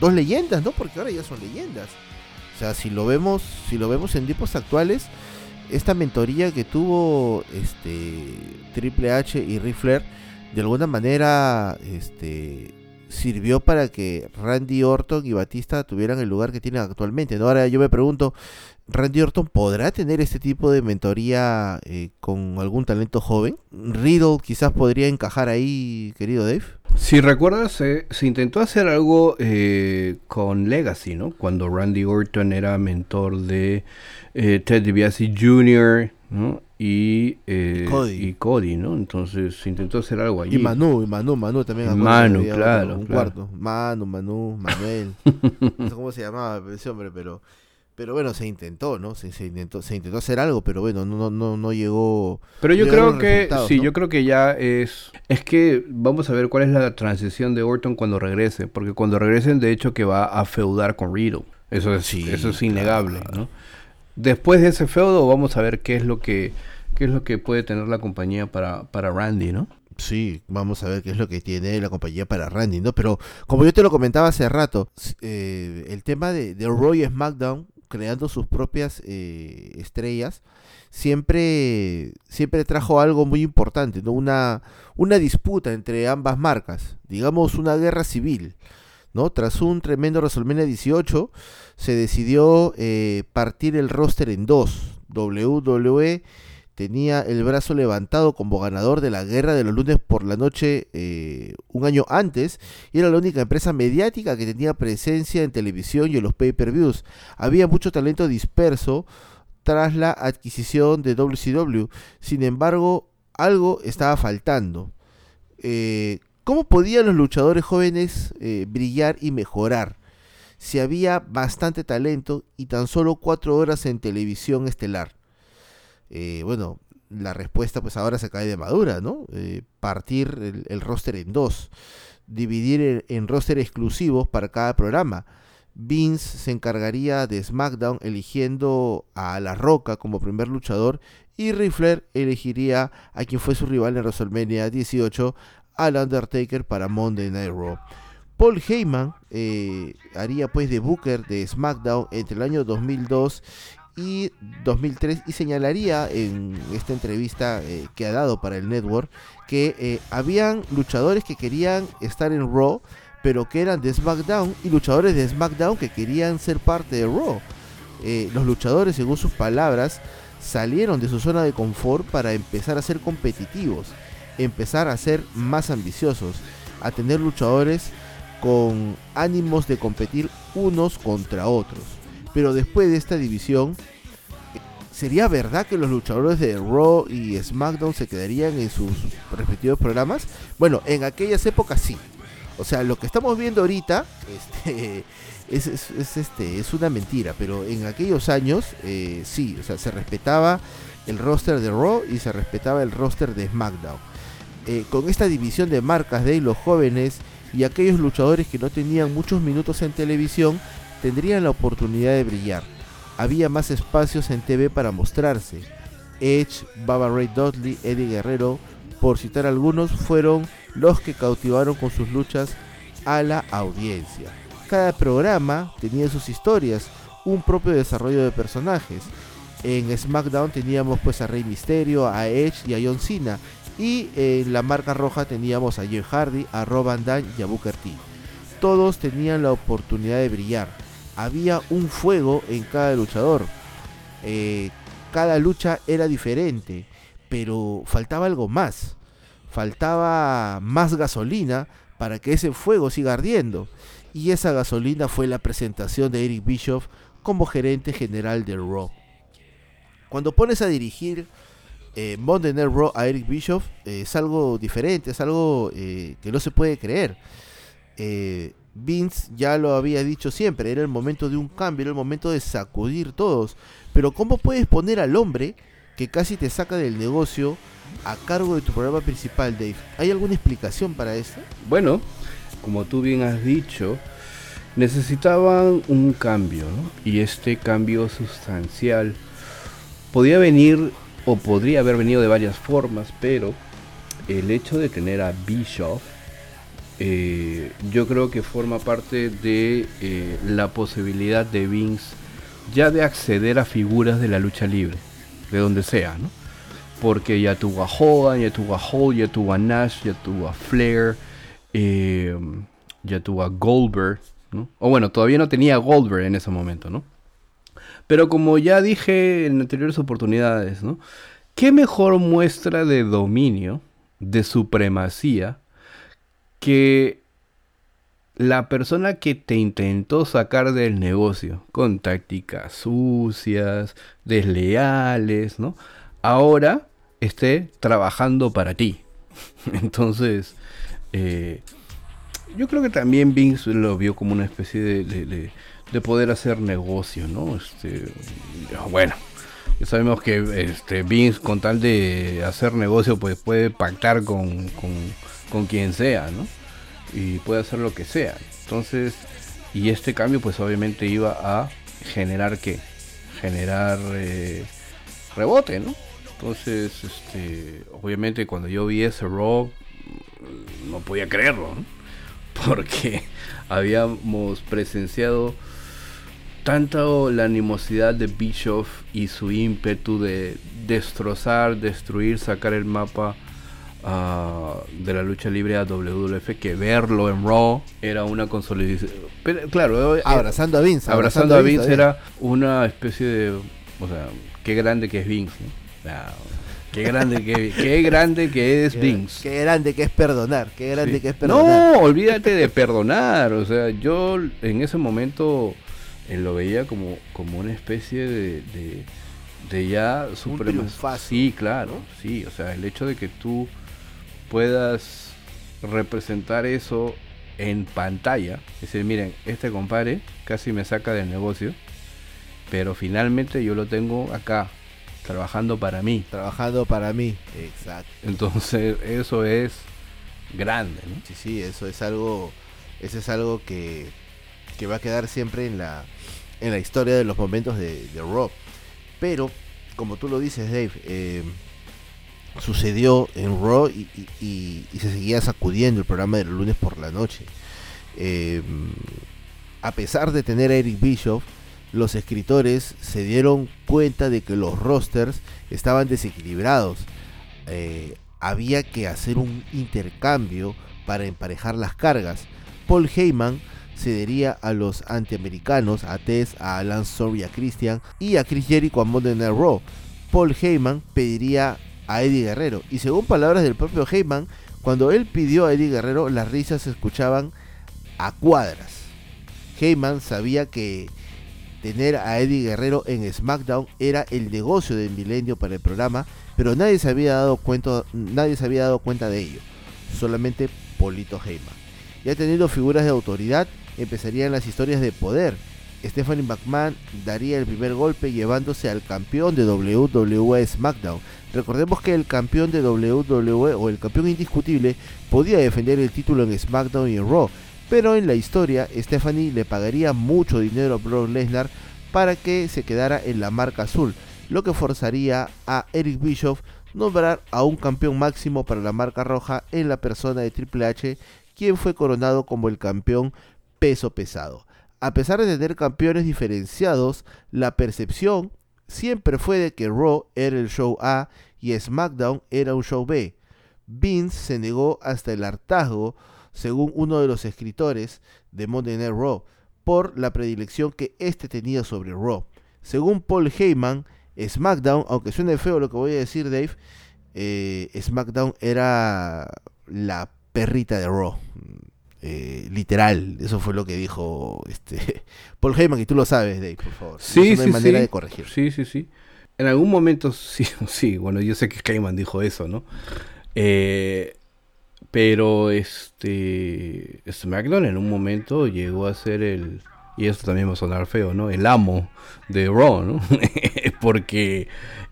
dos leyendas, ¿no? Porque ahora ya son leyendas. O sea, si lo vemos, si lo vemos en tiempos actuales, esta mentoría que tuvo este Triple H y Ric Flair, de alguna manera, este sirvió para que Randy Orton y Batista tuvieran el lugar que tienen actualmente. Ahora yo me pregunto, ¿Randy Orton podrá tener este tipo de mentoría eh, con algún talento joven? ¿Riddle quizás podría encajar ahí, querido Dave? Si recuerdas, se intentó hacer algo eh, con Legacy, ¿no? Cuando Randy Orton era mentor de eh, Ted DiBiase Jr., ¿no? Y, eh, y, Cody. ¿no? Entonces se intentó hacer algo allí. Y Manu, y Manu, Manu también. Manu, claro. Un cuarto. Manu, Manu, Manuel. no sé cómo se llamaba ese hombre, pero pero bueno, se intentó, ¿no? Se, intentó, se intentó hacer algo, pero bueno, no, no, no llegó. Pero yo creo que, sí, yo creo que ya es. Es que vamos a ver cuál es la transición de Orton cuando regrese, porque cuando regresen, de hecho, que va a feudar con Riddle. Eso es, eso es innegable, ¿no? Después de ese feudo, vamos a ver qué es lo que, qué es lo que puede tener la compañía para, para Randy, ¿no? Sí, vamos a ver qué es lo que tiene la compañía para Randy, ¿no? Pero como yo te lo comentaba hace rato, eh, el tema de, de Roy SmackDown creando sus propias eh, estrellas, siempre, siempre trajo algo muy importante, ¿no? Una, una disputa entre ambas marcas, digamos una guerra civil. ¿no? Tras un tremendo WrestleMania 18, se decidió eh, partir el roster en dos. WWE tenía el brazo levantado como ganador de la guerra de los lunes por la noche eh, un año antes y era la única empresa mediática que tenía presencia en televisión y en los pay-per-views. Había mucho talento disperso tras la adquisición de WCW. Sin embargo, algo estaba faltando. Eh, ¿Cómo podían los luchadores jóvenes eh, brillar y mejorar? Si había bastante talento y tan solo cuatro horas en televisión estelar. Eh, bueno, la respuesta pues ahora se cae de madura, ¿no? Eh, partir el, roster en dos, dividir en, roster exclusivos para cada programa. Vince se encargaría de SmackDown eligiendo a La Roca como primer luchador y Ric elegiría a quien fue su rival en WrestleMania 18, al Undertaker para Monday Night Raw. Paul Heyman eh, haría pues de Booker de SmackDown entre el año 2002 y 2003 y señalaría en esta entrevista eh, que ha dado para el network que eh, habían luchadores que querían estar en Raw pero que eran de SmackDown y luchadores de SmackDown que querían ser parte de Raw. los luchadores, según sus palabras, salieron de su zona de confort para empezar a ser competitivos, empezar a ser más ambiciosos, a tener luchadores con ánimos de competir unos contra otros. Pero después de esta división, ¿sería verdad que los luchadores de Raw y SmackDown se quedarían en sus respectivos programas? Bueno, en aquellas épocas sí. O sea, lo que estamos viendo ahorita este, es, este, es una mentira, pero en aquellos años eh, sí, o sea, se respetaba el roster de Raw y se respetaba el roster de SmackDown. Eh, con esta división de marcas de los jóvenes y aquellos luchadores que no tenían muchos minutos en televisión tendrían la oportunidad de brillar. Había más espacios en TV para mostrarse. Edge, Baba Ray Dudley, Eddie Guerrero, por citar algunos, fueron los que cautivaron con sus luchas a la audiencia. Cada programa tenía sus historias, un propio desarrollo de personajes. En SmackDown teníamos pues a Rey Mysterio, a Edge y a John Cena, y en la marca roja teníamos a Jeff Hardy, a Rob Van y a Booker T. Todos tenían la oportunidad de brillar. Había un fuego en cada luchador. Eh, cada lucha era diferente, pero faltaba algo más. Faltaba más gasolina para que ese fuego siga ardiendo. Y esa gasolina fue la presentación de Eric Bischoff como gerente general de Raw. Cuando pones a dirigir eh, Monday Night Raw a Eric Bischoff eh, es algo diferente, es algo eh, que no se puede creer. Vince ya lo había dicho siempre, era el momento de un cambio, era el momento de sacudir todos. Pero ¿cómo puedes poner al hombre que casi te saca del negocio a cargo de tu programa principal, Dave? ¿Hay alguna explicación para eso? Bueno, como tú bien has dicho, necesitaban un cambio, ¿no? Y este cambio sustancial podía venir o podría haber venido de varias formas, pero el hecho de tener a Bischoff, eh, yo creo que forma parte de eh, la posibilidad de Vince ya de acceder a figuras de la lucha libre, de donde sea, ¿no? Porque ya tuvo a Hogan, ya tuvo a Hall, ya tuvo a Nash, ya tuvo a Flair, eh, ya tuvo a Goldberg, ¿no? O bueno, todavía no tenía Goldberg en ese momento, ¿no? Pero como ya dije en anteriores oportunidades, ¿no? ¿Qué mejor muestra de dominio, de supremacía, que la persona que te intentó sacar del negocio con tácticas sucias, desleales, ¿no? Ahora esté trabajando para ti. Entonces, eh, yo creo que también Vince lo vio como una especie de de poder hacer negocio, ¿no? Este, bueno, sabemos que este, Vince con tal de hacer negocio pues puede pactar con, quien sea, ¿no? Y puede hacer lo que sea. Entonces, y este cambio pues obviamente iba a generar qué? Generar eh, rebote, ¿no? Entonces, este, obviamente cuando yo vi ese Raw, no podía creerlo, ¿no? Porque habíamos presenciado tanto la animosidad de Bischoff y su ímpetu de destrozar, destruir, sacar el mapa ah, de la lucha libre a WWF que verlo en Raw era una consolidación. Pero claro, eh, abrazando a Vince, abrazando, a Vince, era una especie de, o sea, qué grande que es Vince. Qué grande que, qué grande que es Vince. Qué grande que es perdonar, qué grande que es perdonar. No, olvídate de perdonar. O sea, yo en ese momento él lo veía como, como una especie de, de, ya suprema. Sí, claro, sí. O sea, el hecho de que tú puedas representar eso en pantalla, es decir, miren, este compadre casi me saca del negocio, pero finalmente yo lo tengo acá, trabajando para mí. Trabajando para mí, exacto. Entonces, eso es grande, ¿no? Sí, sí, eso es algo, eso es algo que, que va a quedar siempre en la, en la historia de los momentos de, de Raw. Pero, como tú lo dices, Dave, eh, sucedió en Raw y, y, se seguía sacudiendo el programa del lunes por la noche. Eh, a pesar de tener a Eric Bischoff, los escritores se dieron cuenta de que los rosters estaban desequilibrados. Eh, había que hacer un intercambio para emparejar las cargas. Paul Heyman cedería a los antiamericanos, a Tess, a Alan Sorry, a Christian y a Chris Jericho a Monday Night Raw. Paul Heyman pediría a Eddie Guerrero y según palabras del propio Heyman, cuando él pidió a Eddie Guerrero las risas se escuchaban a cuadras. Heyman sabía que tener a Eddie Guerrero en SmackDown era el negocio del milenio para el programa, pero nadie se había dado cuenta, nadie se había dado cuenta de ello, solamente Polito Heyman. Ya teniendo figuras de autoridad, empezarían las historias de poder. Stephanie McMahon daría el primer golpe llevándose al campeón de WWE SmackDown. Recordemos que el campeón de WWE o el campeón indiscutible podía defender el título en SmackDown y en Raw, pero en la historia Stephanie le pagaría mucho dinero a Brock Lesnar para que se quedara en la marca azul, lo que forzaría a Eric Bischoff nombrar a un campeón máximo para la marca roja en la persona de Triple H, quien fue coronado como el campeón peso pesado. A pesar de tener campeones diferenciados, la percepción siempre fue de que Raw era el show A y SmackDown era un show B. Vince se negó hasta el hartazgo según uno de los escritores de Monday Night Raw, por la predilección que éste tenía sobre Raw. Según Paul Heyman, SmackDown, aunque suene feo lo que voy a decir, Dave, eh, SmackDown era la perrita de Raw. Eh, literal, eso fue lo que dijo este Paul Heyman, y tú lo sabes, Dave, por favor. Sí, no hay manera de corregir. Sí, sí, sí. En algún momento, sí, sí, bueno, yo sé que Heyman dijo eso, ¿no? Eh, pero este SmackDown en un momento llegó a ser el y esto también va a sonar feo, ¿no? El amo de Raw, ¿no? Porque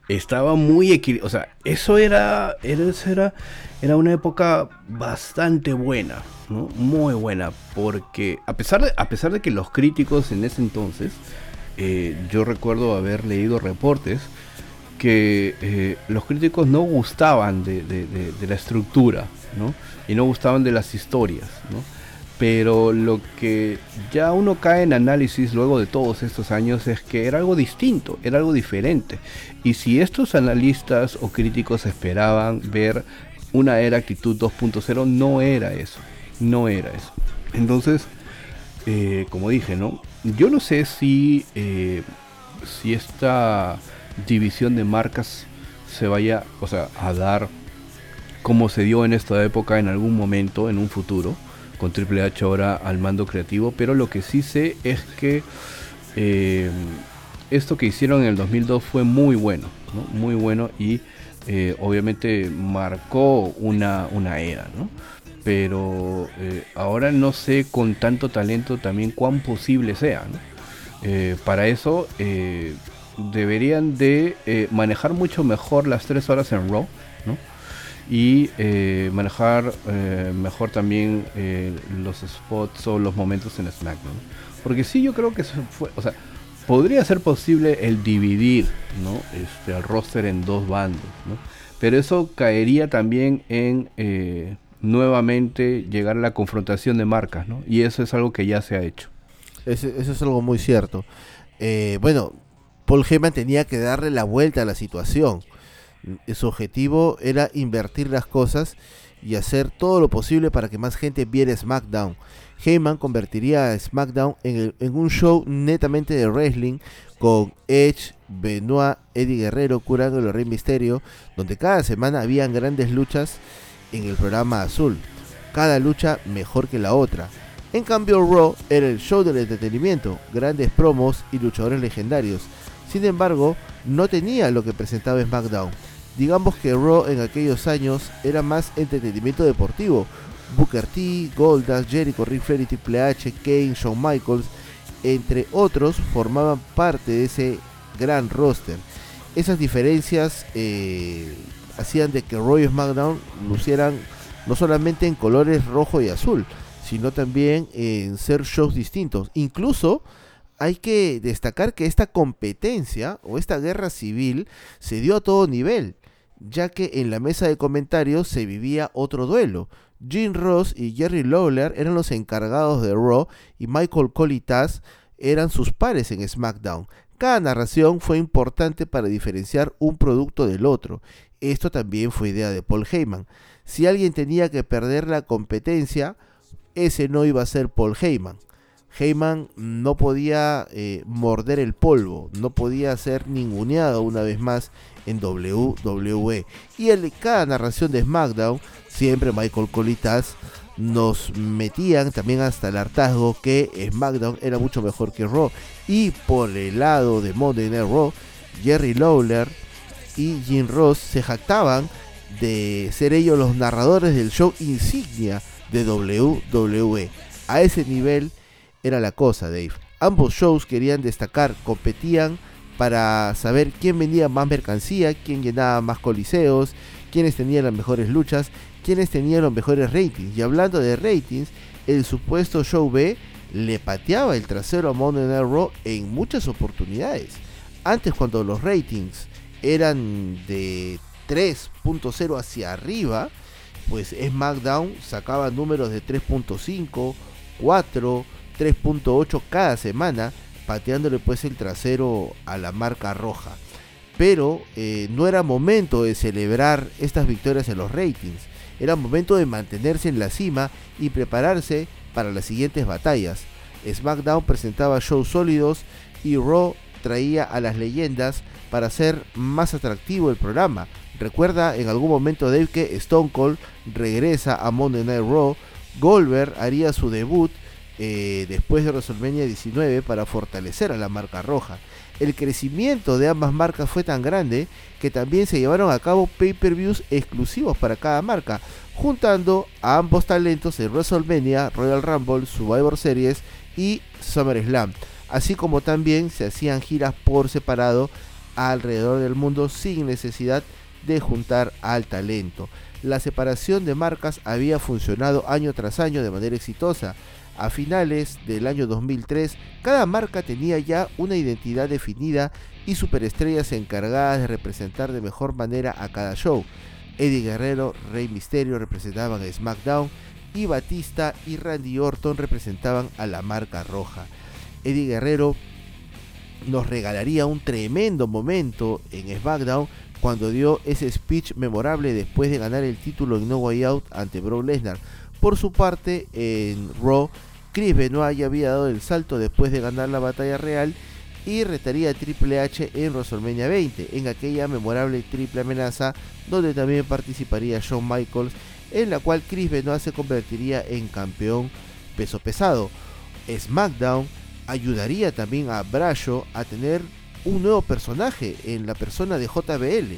estaba muy equilibrado, o sea, eso era, era era una época bastante buena. Muy buena, porque a pesar de a pesar de que los críticos en ese entonces eh, yo recuerdo haber leído reportes que eh, los críticos no gustaban de, de la estructura, ¿no? Y no gustaban de las historias, ¿no? Pero lo que ya uno cae en análisis luego de todos estos años es que era algo distinto, era algo diferente. Y si estos analistas o críticos esperaban ver una era actitud 2.0, no era eso, no era eso. Entonces, eh, como dije, ¿no? Yo no sé si, eh, si esta división de marcas se vaya, o sea, a dar como se dio en esta época en algún momento, en un futuro, con Triple H ahora al mando creativo, pero lo que sí sé es que eh, esto que hicieron en el 2002 fue muy bueno, muy bueno y eh, obviamente marcó una, una era, ¿no? pero eh, ahora no sé con tanto talento también cuán posible sea. para eso deberían de manejar mucho mejor las tres horas en Raw, ¿no? y eh, manejar eh, mejor también eh, los spots o los momentos en SmackDown. Porque sí, yo creo que fue, o sea, podría ser posible el dividir ¿no? este, al roster en dos bandos, ¿no? pero eso caería también en nuevamente llegar a la confrontación de marcas, ¿no? y eso es algo que ya se ha hecho. Eso, es algo muy cierto. bueno, Paul Heyman tenía que darle la vuelta a la situación su objetivo era invertir las cosas y hacer todo lo posible para que más gente viera SmackDown. Heyman convertiría a SmackDown en, un show netamente de wrestling con Edge, Benoit, Eddie Guerrero, curando el Rey Misterio, donde cada semana habían grandes luchas en el programa azul, cada lucha mejor que la otra. En cambio, Raw era el show del entretenimiento, grandes promos y luchadores legendarios. Sin embargo, no tenía lo que presentaba SmackDown. Digamos que Raw en aquellos años era más entretenimiento deportivo. Booker T, Goldust, Jericho, Ric Flair Triple H, Kane, Shawn Michaels, entre otros, formaban parte de ese gran roster. esas diferencias eh, hacían de que Raw y SmackDown lucieran no solamente en colores rojo y azul, sino también en ser shows distintos. Incluso hay que destacar que esta competencia o esta guerra civil se dio a todo nivel, ya que en la mesa de comentarios se vivía otro duelo. Jim Ross y Jerry Lawler eran los encargados de Raw y Michael Cole eran sus pares en SmackDown. Cada narración fue importante para diferenciar un producto del otro. Esto también fue idea de Paul Heyman. Si alguien tenía que perder la competencia, ese no iba a ser Paul Heyman. Heyman no podía eh, morder el polvo, no podía ser ninguneado una vez más en WWE. Y en cada narración de SmackDown, siempre Michael Colitas nos metían también hasta el hartazgo que SmackDown era mucho mejor que Raw. Y por el lado de Monday Night Raw, Jerry Lawler y Jim Ross se jactaban de ser ellos los narradores del show insignia de WWE. A ese nivel era la cosa, Dave. Ambos shows querían destacar, competían para saber quién vendía más mercancía, quién llenaba más coliseos, quiénes tenían las mejores luchas, quiénes tenían los mejores ratings. Y hablando de ratings, el supuesto show B le pateaba el trasero a Monday Night Raw en muchas oportunidades. Antes cuando los ratings eran de 3.0 hacia arriba, pues SmackDown sacaba números de 3.5, 4, 3.8 cada semana, pateándole pues el trasero a la marca roja. Pero eh, no era momento de celebrar estas victorias en los ratings, era momento de mantenerse en la cima y prepararse para las siguientes batallas. SmackDown presentaba shows sólidos y Raw traía a las leyendas para hacer más atractivo el programa. Recuerda en algún momento Dave que Stone Cold regresa a Monday Night Raw, Goldberg haría su debut eh, después de WrestleMania 19 para fortalecer a la marca roja. El crecimiento de ambas marcas fue tan grande que también se llevaron a cabo pay-per-views exclusivos para cada marca, juntando a ambos talentos en WrestleMania, Royal Rumble, Survivor Series y SummerSlam, así como también se hacían giras por separado alrededor del mundo sin necesidad de juntar al talento. La separación de marcas había funcionado año tras año de manera exitosa, a finales del año 2003, cada marca tenía ya una identidad definida y superestrellas encargadas de representar de mejor manera a cada show. Eddie Guerrero, Rey Misterio representaban a SmackDown y Batista y Randy Orton representaban a la marca roja. Eddie Guerrero nos regalaría un tremendo momento en SmackDown cuando dio ese speech memorable después de ganar el título en No Way Out ante Brock Lesnar. Por su parte, en Raw, Chris Benoit ya había dado el salto después de ganar la batalla real y retaría a Triple H en WrestleMania 20, en aquella memorable triple amenaza donde también participaría Shawn Michaels, en la cual Chris Benoit se convertiría en campeón peso pesado. SmackDown ayudaría también a Brasho a tener un nuevo personaje en la persona de JBL.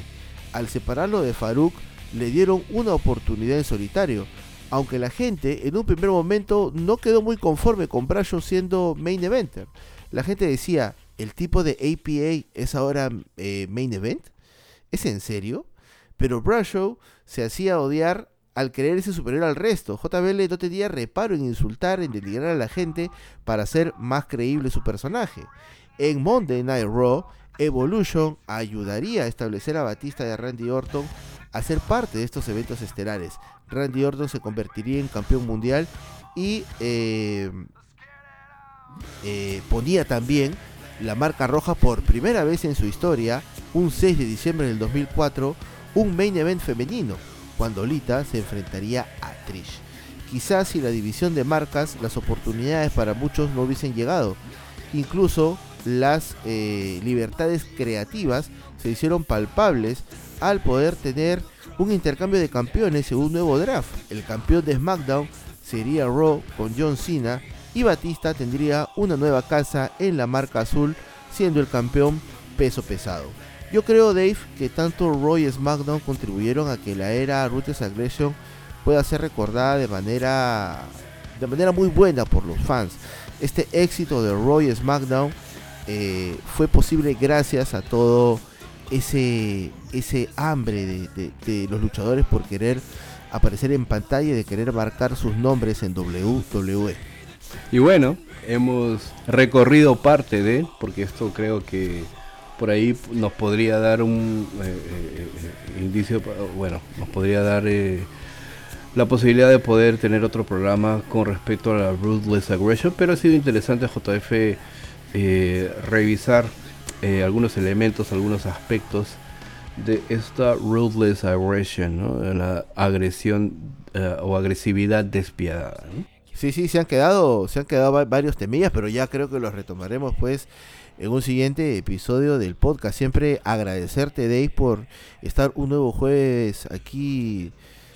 Al separarlo de Farouk, le dieron una oportunidad en solitario, aunque la gente en un primer momento no quedó muy conforme con Brasho siendo main eventer. La gente decía, ¿el tipo de APA es ahora eh, main event? ¿Es en serio? Pero Brasho se hacía odiar al creerse superior al resto. JBL no tenía reparo en insultar, en denigrar a la gente para hacer más creíble su personaje. En Monday Night Raw, Evolution ayudaría a establecer a Batista y Randy Orton a ser parte de estos eventos estelares. Randy Orton se convertiría en campeón mundial y eh, eh, ponía también la marca roja por primera vez en su historia, un 6 de diciembre del 2004, un main event femenino, cuando Lita se enfrentaría a Trish. Quizás si la división de marcas, las oportunidades para muchos no hubiesen llegado. Incluso las eh, libertades creativas se hicieron palpables al poder tener un intercambio de campeones en un nuevo draft. El campeón de SmackDown sería Raw con John Cena y Batista tendría una nueva casa en la marca azul siendo el campeón peso pesado. Yo creo Dave que tanto Raw y SmackDown contribuyeron a que la era Ruthless Aggression pueda ser recordada de manera de manera muy buena por los fans. Este éxito de Raw y SmackDown eh, fue posible gracias a todo ese, ese hambre de, los luchadores por querer aparecer en pantalla y de querer marcar sus nombres en WWE. Y bueno, hemos recorrido parte de, porque esto creo que por ahí nos podría dar un eh, eh, eh, indicio, bueno, nos podría dar la posibilidad de poder tener otro programa con respecto a la Ruthless Aggression, pero ha sido interesante JF revisar algunos elementos, algunos aspectos de esta Ruthless Aggression, ¿no? la agresión o agresividad despiadada. Sí, sí, se han quedado, se han quedado varios temillas, pero ya creo que los retomaremos pues en un siguiente episodio del podcast. Siempre agradecerte, Dave, por estar un nuevo jueves aquí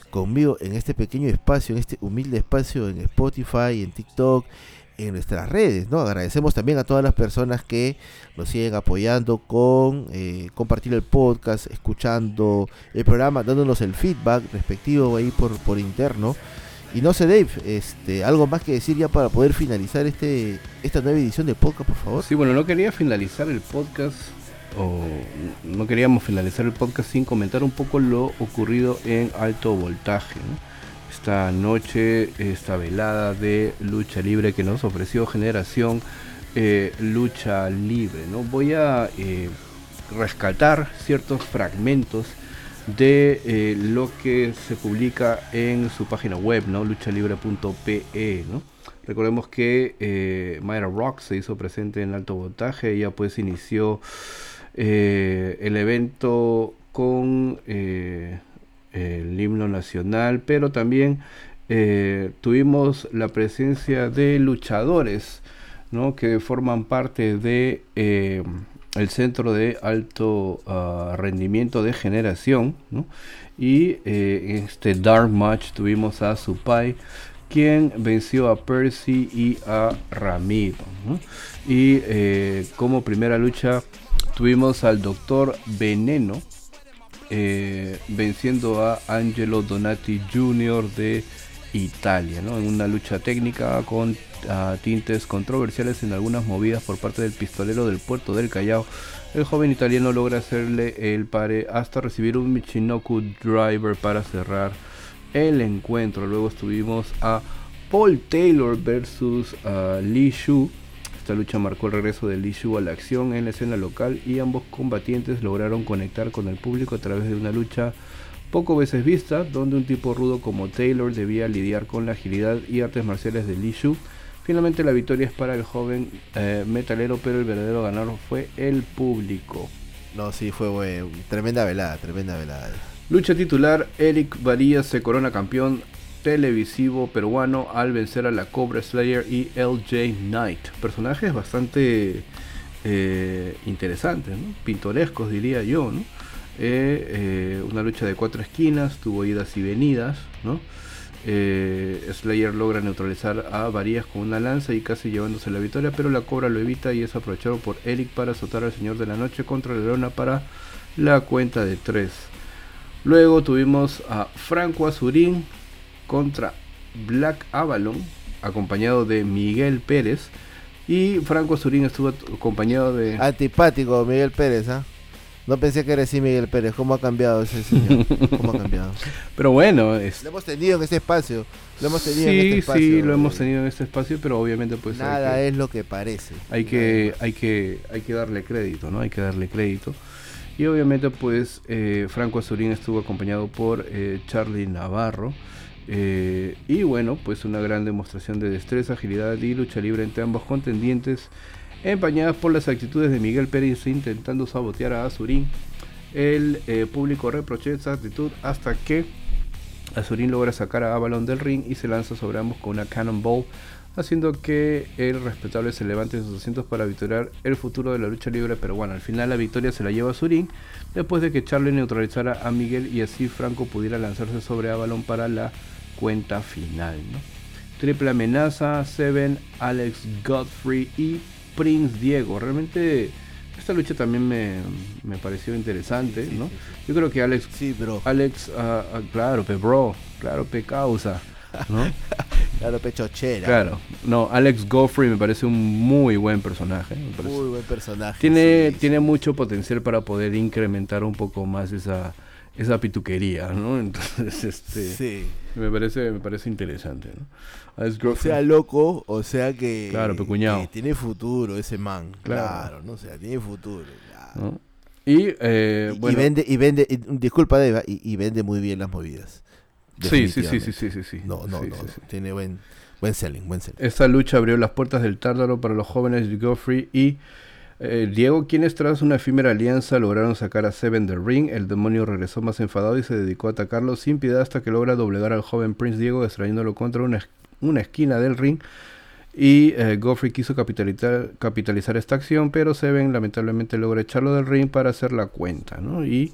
conmigo en este pequeño espacio, en este humilde espacio en Spotify, en TikTok, en nuestras redes, ¿no? Agradecemos también a todas las personas que nos siguen apoyando con eh, compartir el podcast, escuchando el programa, dándonos el feedback respectivo ahí por, por interno. Y no sé, Dave, este, algo más que decir ya para poder finalizar este esta nueva edición del podcast, por favor. Sí, bueno, no quería finalizar el podcast o no queríamos finalizar el podcast sin comentar un poco lo ocurrido en alto voltaje. Esta noche, esta velada de lucha libre que nos ofreció Generación eh, Lucha Libre. ¿no? Voy a eh, rescatar ciertos fragmentos de eh, lo que se publica en su página web, ¿no? luchalibre.pe, ¿no? Recordemos que Mayra Rock se hizo presente en alto voltaje, ella pues inició el evento con el himno nacional, pero también tuvimos la presencia de luchadores. Que forman parte de el centro de alto ah, rendimiento de generación. Y eh, este Dark Match tuvimos a Supai, quien venció a Percy y a Ramiro. Y eh, como primera lucha tuvimos al Doctor Veneno. Eh, venciendo a Angelo Donati Jr. de Italia, en una lucha técnica con tintes controversiales en algunas movidas por parte del pistolero del puerto del Callao. El joven italiano logra hacerle el pare hasta recibir un Michinoku Driver para cerrar el encuentro. Luego estuvimos a Paul Taylor versus Lee Shu. Esta lucha marcó el regreso de Lee Shu a la acción en la escena local y ambos combatientes lograron conectar con el público a través de una lucha poco veces vista, donde un tipo rudo como Taylor debía lidiar con la agilidad y artes marciales de Lee Shu Finalmente la victoria es para el joven eh, metalero, pero el verdadero ganador fue el público. No, sí, fue tremenda velada, tremenda velada. Lucha titular, Eric Varías se corona campeón televisivo peruano al vencer a la Cobra Slayer y LJ Knight. Personajes bastante eh, interesantes, pintorescos diría yo. ¿no? Eh, una lucha de cuatro esquinas, tuvo idas y venidas. ¿no? Eh, Slayer logra neutralizar a Varías con una lanza y casi llevándose la victoria, pero la cobra lo evita y es aprovechado por Eric para azotar al Señor de la Noche contra Leona para la cuenta de 3. Luego tuvimos a Franco Azurín contra Black Avalon, acompañado de Miguel Pérez. Y Franco Azurín estuvo acompañado de. Antipático Miguel Pérez, ¿ah? No pensé que era así Miguel Pérez. ¿Cómo ha cambiado ese señor? ¿Cómo ha cambiado? Pero bueno, es... lo hemos tenido en este espacio. Lo hemos tenido sí, en este espacio. Sí, lo hemos tenido en este espacio, pero obviamente pues nada es lo que parece. Hay que, hay que, hay que darle crédito, ¿no? Hay que darle crédito. Y obviamente pues eh, Franco Azurín estuvo acompañado por eh, Charlie Navarro. Eh, y bueno, pues una gran demostración de destreza, agilidad y lucha libre entre ambos contendientes empañadas por las actitudes de Miguel Pérez intentando sabotear a Azurín. El eh, público reprochó esa actitud hasta que Azurín logra sacar a Avalon del ring y se lanza sobre ambos con una cannonball, haciendo que el respetable se levante de sus asientos para victoriar el futuro de la lucha libre. Pero bueno, al final la victoria se la lleva Azurín después de que Charlie neutralizara a Miguel y así Franco pudiera lanzarse sobre Avalon para la cuenta final. Triple amenaza, Seven, Alex Godfrey y Prince Diego. Realmente esta lucha también me, pareció interesante, ¿no? Yo creo que Alex, sí, bro. Alex, uh, uh, claro, pe bro, claro, pe causa, ¿no? Claro, pechochera. Claro, no, Alex Goffrey me parece un muy buen personaje. me parece. Muy buen personaje. Tiene, tiene mucho potencial para poder incrementar un poco más esa, esa pituquería, ¿no? Entonces, este, Sí. me parece, me parece interesante, ¿no? O Goffrey, sea, loco, o sea que, Claro, pecuñado. que tiene futuro ese man. Claro. Claro, no o sea, tiene futuro. claro. ¿no? Y, eh, Y- bueno, y vende, y vende, y- disculpa Deva, y, vende muy bien las movidas. sí, sí, sí, sí, sí, sí, sí. No, no, no, sí, no. sí. tiene buen, buen selling, buen selling. Esta lucha abrió las puertas del Tártaro para los jóvenes de Goffrey y eh, Diego, quienes tras una efímera alianza lograron sacar a Seven del ring. El demonio regresó más enfadado y se dedicó a atacarlo sin piedad hasta que logra doblegar al joven Prince Diego, extrayéndolo contra una, una esquina del ring. Y eh, Goffrey quiso capitalizar, capitalizar esta acción, pero Seven lamentablemente logra echarlo del ring para hacer la cuenta. ¿no? Y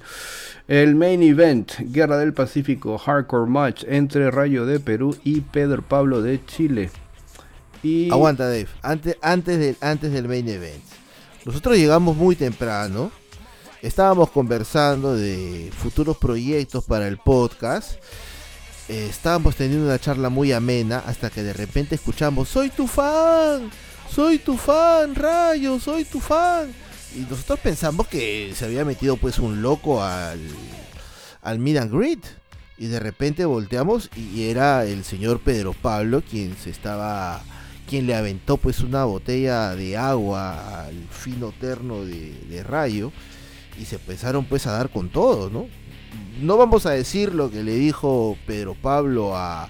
el main event, Guerra del Pacífico, Hardcore Match entre Rayo de Perú y Pedro Pablo de Chile. Aguanta, Dave. Antes, antes, del, antes del main event. Nosotros llegamos muy temprano. Estábamos conversando de futuros proyectos para el podcast. Eh, estábamos teniendo una charla muy amena hasta que de repente escuchamos, soy tu fan, soy tu fan, Rayo, soy tu fan. Y nosotros pensamos que se había metido pues un loco al, al meet and. Y de repente volteamos y era el señor Pedro Pablo quien se estaba quien le aventó pues una botella de agua al fino terno de, Rayo y se empezaron pues a dar con todo, ¿no? No vamos a decir lo que le dijo Pedro Pablo a,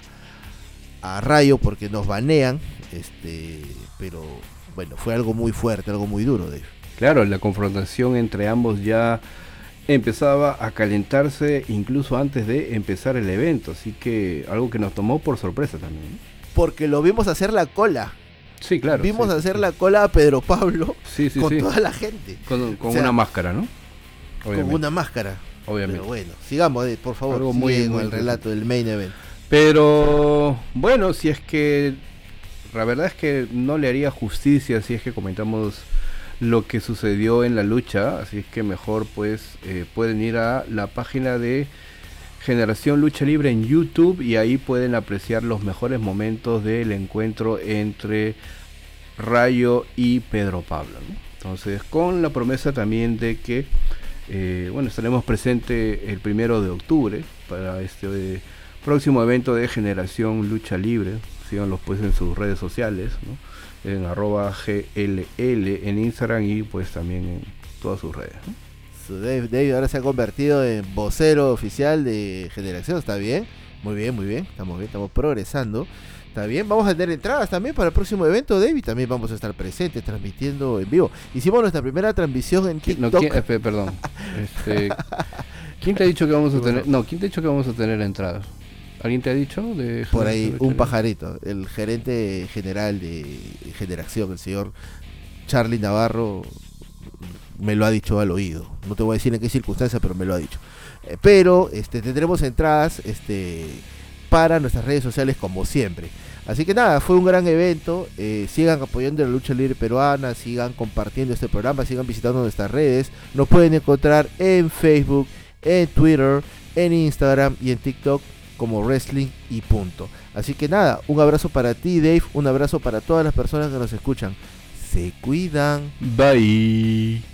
a Rayo porque nos banean, este, pero bueno, fue algo muy fuerte, algo muy duro de claro, la confrontación entre ambos ya empezaba a calentarse incluso antes de empezar el evento, así que algo que nos tomó por sorpresa también. Porque lo vimos hacer la cola. Sí, claro. vimos sí, hacer sí. la cola a Pedro Pablo Sí, sí, con toda la gente. Con, con O sea, una máscara, ¿no? Con una máscara. obviamente. Pero bueno, sigamos, eh, por favor, Algo muy- con el relato del main event. Pero bueno, si es que la verdad es que no le haría justicia si es que comentamos lo que sucedió en la lucha, así es que mejor pues eh, pueden ir a la página de Generación Lucha Libre en YouTube y ahí pueden apreciar los mejores momentos del encuentro entre Rayo y Pedro Pablo. Entonces, con la promesa también de que, eh, bueno, estaremos presentes el primero de octubre para este eh, próximo evento de Generación Lucha Libre. Síganlos pues en sus redes sociales, en arroba GLL en Instagram y pues también en todas sus redes. Dave, Dave ahora se ha convertido en vocero oficial de Generación, ¿está bien? Muy bien, muy bien, estamos bien, estamos progresando. Está bien, vamos a tener entradas también para el próximo evento, David. También vamos a estar presentes, transmitiendo en vivo. Hicimos nuestra primera transmisión en ¿Quién- no, TikTok. quién- espe- perdón. Este, ¿Quién te ha dicho que vamos a tener? No, ¿quién te ha dicho que vamos a tener entradas? ¿Alguien te ha dicho? De Por ahí, un pajarito, el gerente general de Generación, el señor Charlie Navarro, me lo ha dicho al oído. No te voy a decir en qué circunstancia, pero me lo ha dicho. Eh, pero este, tendremos entradas este, para nuestras redes sociales como siempre. Así que nada, fue un gran evento. eh, sigan apoyando la lucha libre peruana, sigan compartiendo este programa, sigan visitando nuestras redes. Nos pueden encontrar en Facebook, en Twitter, en Instagram y en TikTok como Wrestling y punto. Así que nada, un abrazo para ti Dave, un abrazo para todas las personas que nos escuchan. Se cuidan. Bye.